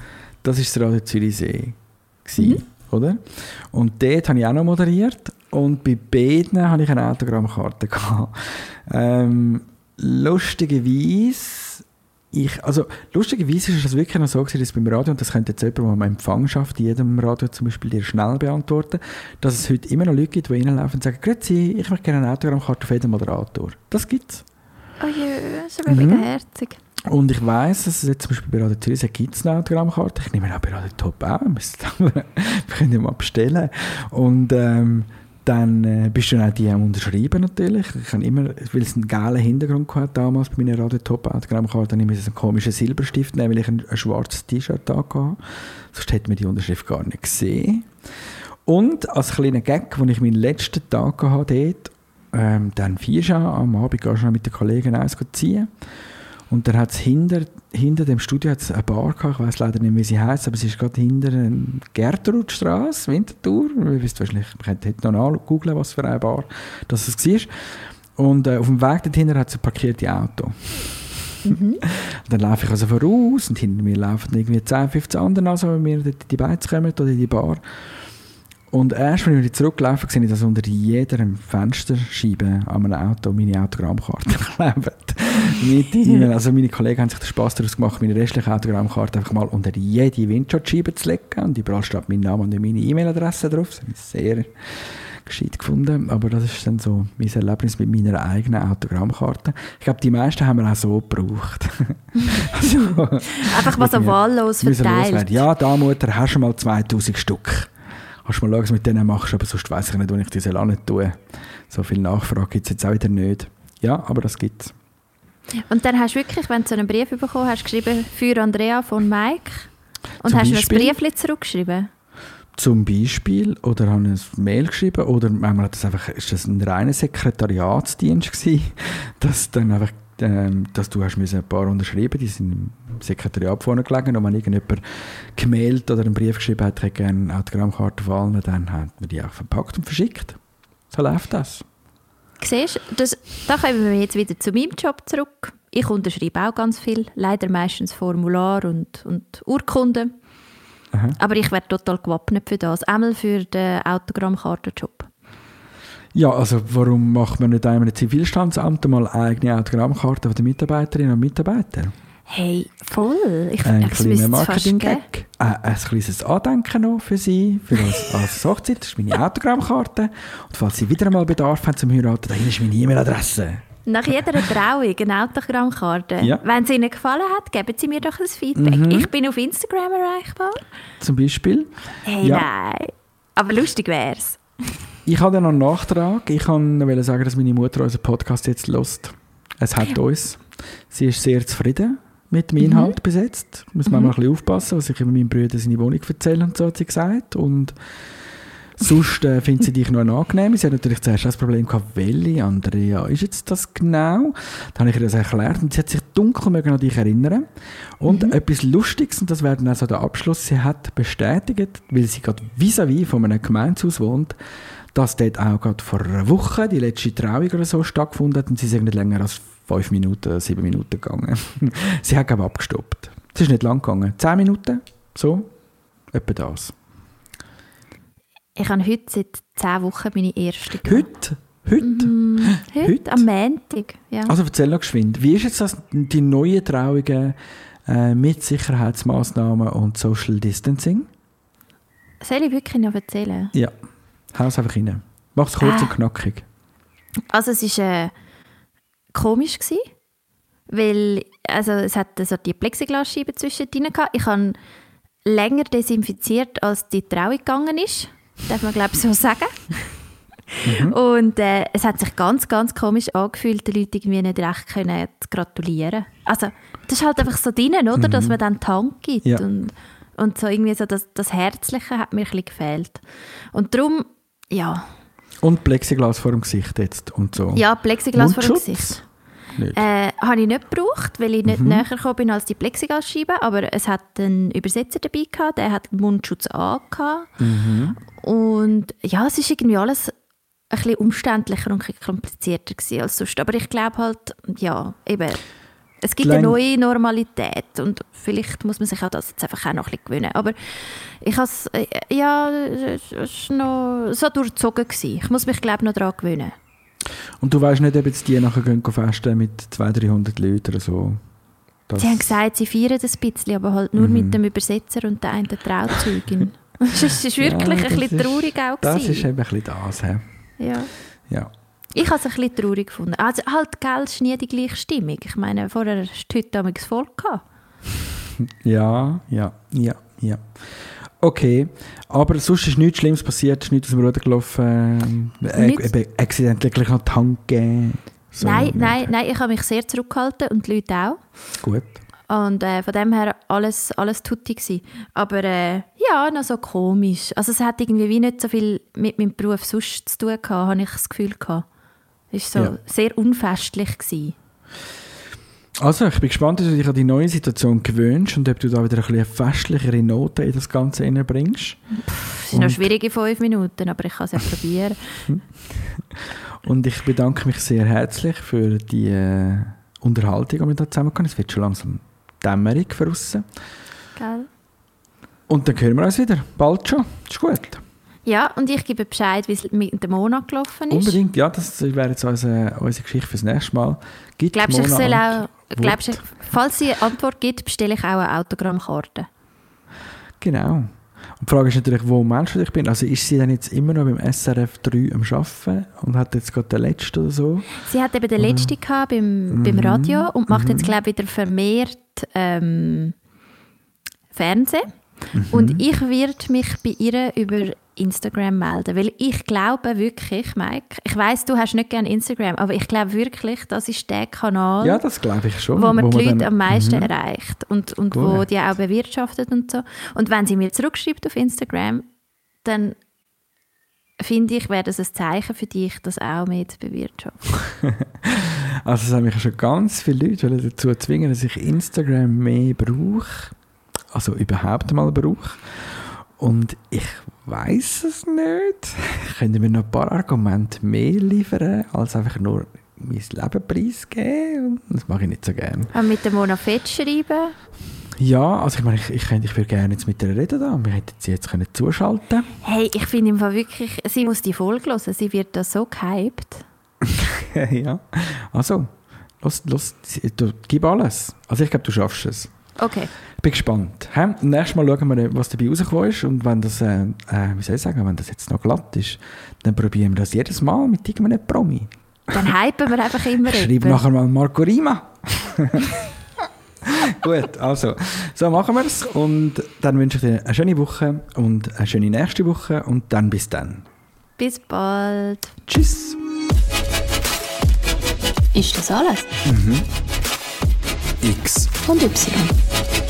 das ist das Radio Zürichsee. Mhm. Oder? Und dort habe ich auch noch moderiert. Und bei beiden hatte ich eine Autogrammkarte. Ähm, lustigerweise ich, also lustigerweise ist es wirklich noch so gewesen, dass beim Radio, und das könnte jetzt jemand, der am Empfang schafft, jedem Radio zum Beispiel dir schnell beantworten, dass es heute immer noch Leute gibt, die reinlaufen und sagen, «Grüezi, ich möchte gerne eine Autogrammkarte auf jeden Moderator». Das gibt's. Oh je, das ist aber Mhm. herzig. Und ich weiss, dass es jetzt zum Beispiel bei Radio Zürich gibt es eine Autogrammkarte. Ich nehme auch bei Radio Top auch. [laughs] Wir können ja mal bestellen. Und ähm, dann äh, bist du dann auch die am Unterschreiben natürlich. Ich habe immer, weil es einen geilen Hintergrund hatte damals bei meiner Radio Top Autogrammkarte, dann musste ich einen komischen Silberstift nehmen, weil ich ein, ein schwarzes T-Shirt hatte. Sonst hätte man die Unterschrift gar nicht gesehen. Und als kleiner Gag, als ich meinen letzten Tag hatte dort, ähm, dann vier am Abend gehst du mit den Kollegen eins ziehen. Und dann hat es hinter, hinter dem Studio hat's eine Bar gehabt, ich weiß leider nicht, wie sie heißt, aber sie ist gerade hinter der Gertrudstraße, Winterthur. Ihr wisst wahrscheinlich, man könnte heute noch nachgoogeln, was für eine Bar das es war. Und äh, auf dem Weg dorthin hat es ein parkierte Auto. Und [laughs] dann laufe ich also voraus und hinter mir laufen irgendwie 10, 15 andere also, wenn wir die Beiz kommen oder in die Bar. Und erst, wenn ich sehe ich, dass unter jeder Fensterscheibe an einem Auto meine Autogrammkarte [laughs] klebt. Mit [laughs] ihnen. Also meine Kollegen haben sich den Spass daraus gemacht, meine restliche Autogrammkarte einfach mal unter jede Windschutzscheibe zu legen. Und überall steht mein Name und meine E-Mail-Adresse drauf. Das habe ich sehr gescheit gefunden. Aber das ist dann so mein Erlebnis mit meiner eigenen Autogrammkarte. Ich glaube, die meisten haben wir auch so gebraucht. [laughs] also, Einfach mal so wahllos verteilt. Ja, da Mutter, hast du mal 2000 Stück. Kannst du mal schauen, was du mit denen machst, aber sonst weiss ich nicht, wo ich die soll auch nicht tun. So viel Nachfrage gibt es jetzt auch wieder nicht. Ja, aber das gibt es. Und dann hast du wirklich, wenn du so einen Brief bekommen hast, geschrieben für Andrea von Mike. Und Zum hast du Beispiel? ein Briefchen zurückgeschrieben. Zum Beispiel, oder habe ich ein Mail geschrieben, oder manchmal hat das einfach, ist das ein reiner Sekretariatsdienst gewesen, [laughs] dass dann einfach, ähm, dass du hast ein paar unterschreiben, die sind im Sekretariat vorne gelegen, und wenn irgendjemand gemeldet oder einen Brief geschrieben hat, hätte gerne eine Autogrammkarte von dann haben wir die auch verpackt und verschickt. So läuft das. Siehst du, das, da kommen wir jetzt wieder zu meinem Job zurück. Ich unterschreibe auch ganz viel, leider meistens Formular und, und Urkunden. Aha. Aber ich werde total gewappnet für das. Einmal für den Autogrammkartenjob. Ja, also warum macht man nicht einmal im Zivilstandsamt mal eigene Autogrammkarten von den Mitarbeiterinnen und Mitarbeitern? Hey, voll. Ich, Ein kleiner es. Marketing-Gag. Äh, ein kleines Andenken noch für Sie, für uns als Hochzeit. Das ist meine Autogrammkarte. Und falls Sie wieder einmal Bedarf haben zum Heiraten, da ist meine E-Mail-Adresse. Nach jeder Trauung eine Autogrammkarte. Ja. Mhm. Wenn es Ihnen gefallen hat, geben Sie mir doch ein Feedback. Ich bin auf Instagram erreichbar. Zum Beispiel. Hey, Ja. nein. Aber lustig wär's. Ich habe noch einen Nachtrag. Ich wollte sagen, dass meine Mutter unseren Podcast jetzt lost. Es hat uns. Sie ist sehr zufrieden mit dem Inhalt bis jetzt. Muss man mal ein bisschen aufpassen, was ich über meinen Brüder seine Wohnung erzähle und so hat sie gesagt. Und sonst äh, findet sie dich noch angenehm. Sie hat natürlich zuerst das Problem gehabt, welche Andrea ist jetzt das genau? Dann habe ich ihr das erklärt und sie hat sich dunkel mögen an dich erinnern. Und etwas Lustiges, und das wäre dann auch so der Abschluss, sie hat bestätigt, weil sie gerade vis-à-vis von einem Gemeindehaus wohnt, dass dort auch gerade vor einer Woche die letzte Trauung oder so stattgefunden hat und sie ist nicht länger als fünf Minuten sieben Minuten gegangen. [laughs] sie hat aber abgestoppt. Es ist nicht lang gegangen. Zehn Minuten, so, etwa das. Ich habe heute seit 10 Wochen meine erste. gehabt. Heute, heute, Heute, heute? am Montag. Ja. also erzähl noch geschwind, wie ist jetzt das, die neuen Trauungen äh, mit Sicherheitsmaßnahmen und Social Distancing? Soll ich wirklich noch erzählen? Ja, haus einfach rein. Mach's kurz Ah. und knackig. Also es war äh, komisch, gewesen, weil also es hat so die Plexiglasscheibe zwischendrin gehabt. Ich habe länger desinfiziert, als die Trauung gegangen ist. Darf man glaube ich so sagen. Und äh, es hat sich ganz, ganz komisch angefühlt, den Leuten irgendwie nicht recht können gratulieren. Also das ist halt einfach so drin, oder? Dass man dann Tank gibt. Ja. Und, und so irgendwie so das, das Herzliche hat mir ein bisschen gefehlt. Und darum, ja, Und Plexiglas vor dem Gesicht jetzt und so. ja, Plexiglas vor dem Mundschutz? Gesicht. Nicht. Äh, habe ich nicht gebraucht, weil ich nicht Mhm. näher gekommen bin als die Plexiglasscheibe, aber es hat einen Übersetzer dabei gehabt, der hat Mundschutz angehabt. Mhm. Und ja, es ist irgendwie alles ein bisschen umständlicher und komplizierter gewesen als sonst. Aber ich glaube halt, ja, eben, es gibt eine neue Normalität und vielleicht muss man sich auch das jetzt einfach auch noch ein bisschen gewöhnen. Aber ich habe es, äh, ja, es ist noch so durchzogen gewesen. Ich muss mich, glaube ich, noch daran gewöhnen. Und du weißt nicht, ob jetzt die nachher gehen festen mit 200, 300 Leuten oder so? Das- Sie haben gesagt, sie feiern das ein bisschen, aber halt nur Mhm. mit dem Übersetzer und der einen Trauzeugin. Es [laughs] ist wirklich Ja, ein das bisschen traurig auch Das gewesen. ist eben ein bisschen das. He? ja. Ja. Ich habe es ein bisschen traurig gefunden. Also halt, gell, ist nie die gleiche Stimmung. Ich meine, vorher hast du heute damals voll gehabt. [laughs] ja, ja, ja, ja. Okay, aber sonst ist nichts Schlimmes passiert, ist nichts aus dem Ruder gelaufen, äh, eben accidentally noch die Hand gegeben. So, nein, nein, nein, ich habe mich sehr zurückgehalten und die Leute auch. Gut. Und äh, von dem her alles, alles tutti gsi. Aber äh, ja, noch so komisch. Also es hat irgendwie wie nicht so viel mit meinem Beruf sonst zu tun gehabt, habe ich das Gefühl gehabt. Es war so Ja. sehr unfestlich. Gewesen. Also, ich bin gespannt, ob du dich an die neue Situation gewöhnst und ob du da wieder ein bisschen festlichere Note in das Ganze reinbringst. Es sind noch schwierige fünf Minuten, aber ich kann es ja probieren. [laughs] Und ich bedanke mich sehr herzlich für die äh, Unterhaltung, die wir da zusammen hatten. Es wird schon langsam für draussen. Gell? Und dann hören wir uns wieder. Bald schon. Ist gut. Ja, und ich gebe Bescheid, wie es mit dem Monat gelaufen ist. Unbedingt. Ja, das wäre jetzt unsere, unsere Geschichte fürs nächste Mal. Gibt Glaubst du, ich Mona soll auch, glaubst du, falls sie eine Antwort gibt, bestelle ich auch eine Autogrammkarte. Genau. Und die Frage ist natürlich, wo meinst du dich bin? Also ist sie dann jetzt immer noch beim SRF 3 am Arbeiten und hat jetzt gerade den letzten oder so? Sie hat eben den letzten gehabt beim, beim Radio und macht jetzt, glaube ich, wieder vermehrt ähm, Fernsehen. Und ich werde mich bei ihr über Instagram melden, weil ich glaube wirklich, Mike, ich weiß, du hast nicht gerne Instagram, aber ich glaube wirklich, das ist der Kanal, Ja, das glaube ich schon. wo man die Leute dann- am meisten Mhm. erreicht und, und Gut. wo die auch bewirtschaftet und so. Und wenn sie mir zurückschreibt auf Instagram, dann finde ich, wäre das ein Zeichen für dich, das auch mit bewirtschaften. [laughs] Also es haben mich schon ganz viele Leute dazu zwingen, dass ich Instagram mehr brauche. Also überhaupt mal brauche. Und ich weiß es nicht. [laughs] Können mir noch ein paar Argumente mehr liefern, als einfach nur mein Leben preisgeben? Das mache ich nicht so gerne. Und mit dem Mona Fett schreiben. Ja, also ich meine, ich, ich, könnte- ich würde gerne jetzt mit ihr reden da. Wir hätten sie jetzt können zuschalten Hey, ich finde im Fall wirklich, sie muss die Folge hören, sie wird da so gehypt. [laughs] ja. Also, los, los, du, gib alles. Also ich glaube, du schaffst es. Okay. Ich bin gespannt. Hä? Nächstes Mal schauen wir, was dabei rausgekommen ist. Und wenn das, äh, äh, wie soll ich sagen, wenn das jetzt noch glatt ist, dann probieren wir das jedes Mal mit irgendeinem Promi. Dann hypen wir einfach immer [laughs] Schreib nachher mal Marco Rima. [laughs] Gut, also, so machen wir es. Und dann wünsche ich dir eine schöne Woche und eine schöne nächste Woche. Und dann bis dann. Bis bald. Tschüss. Ist das alles? X. Und Y.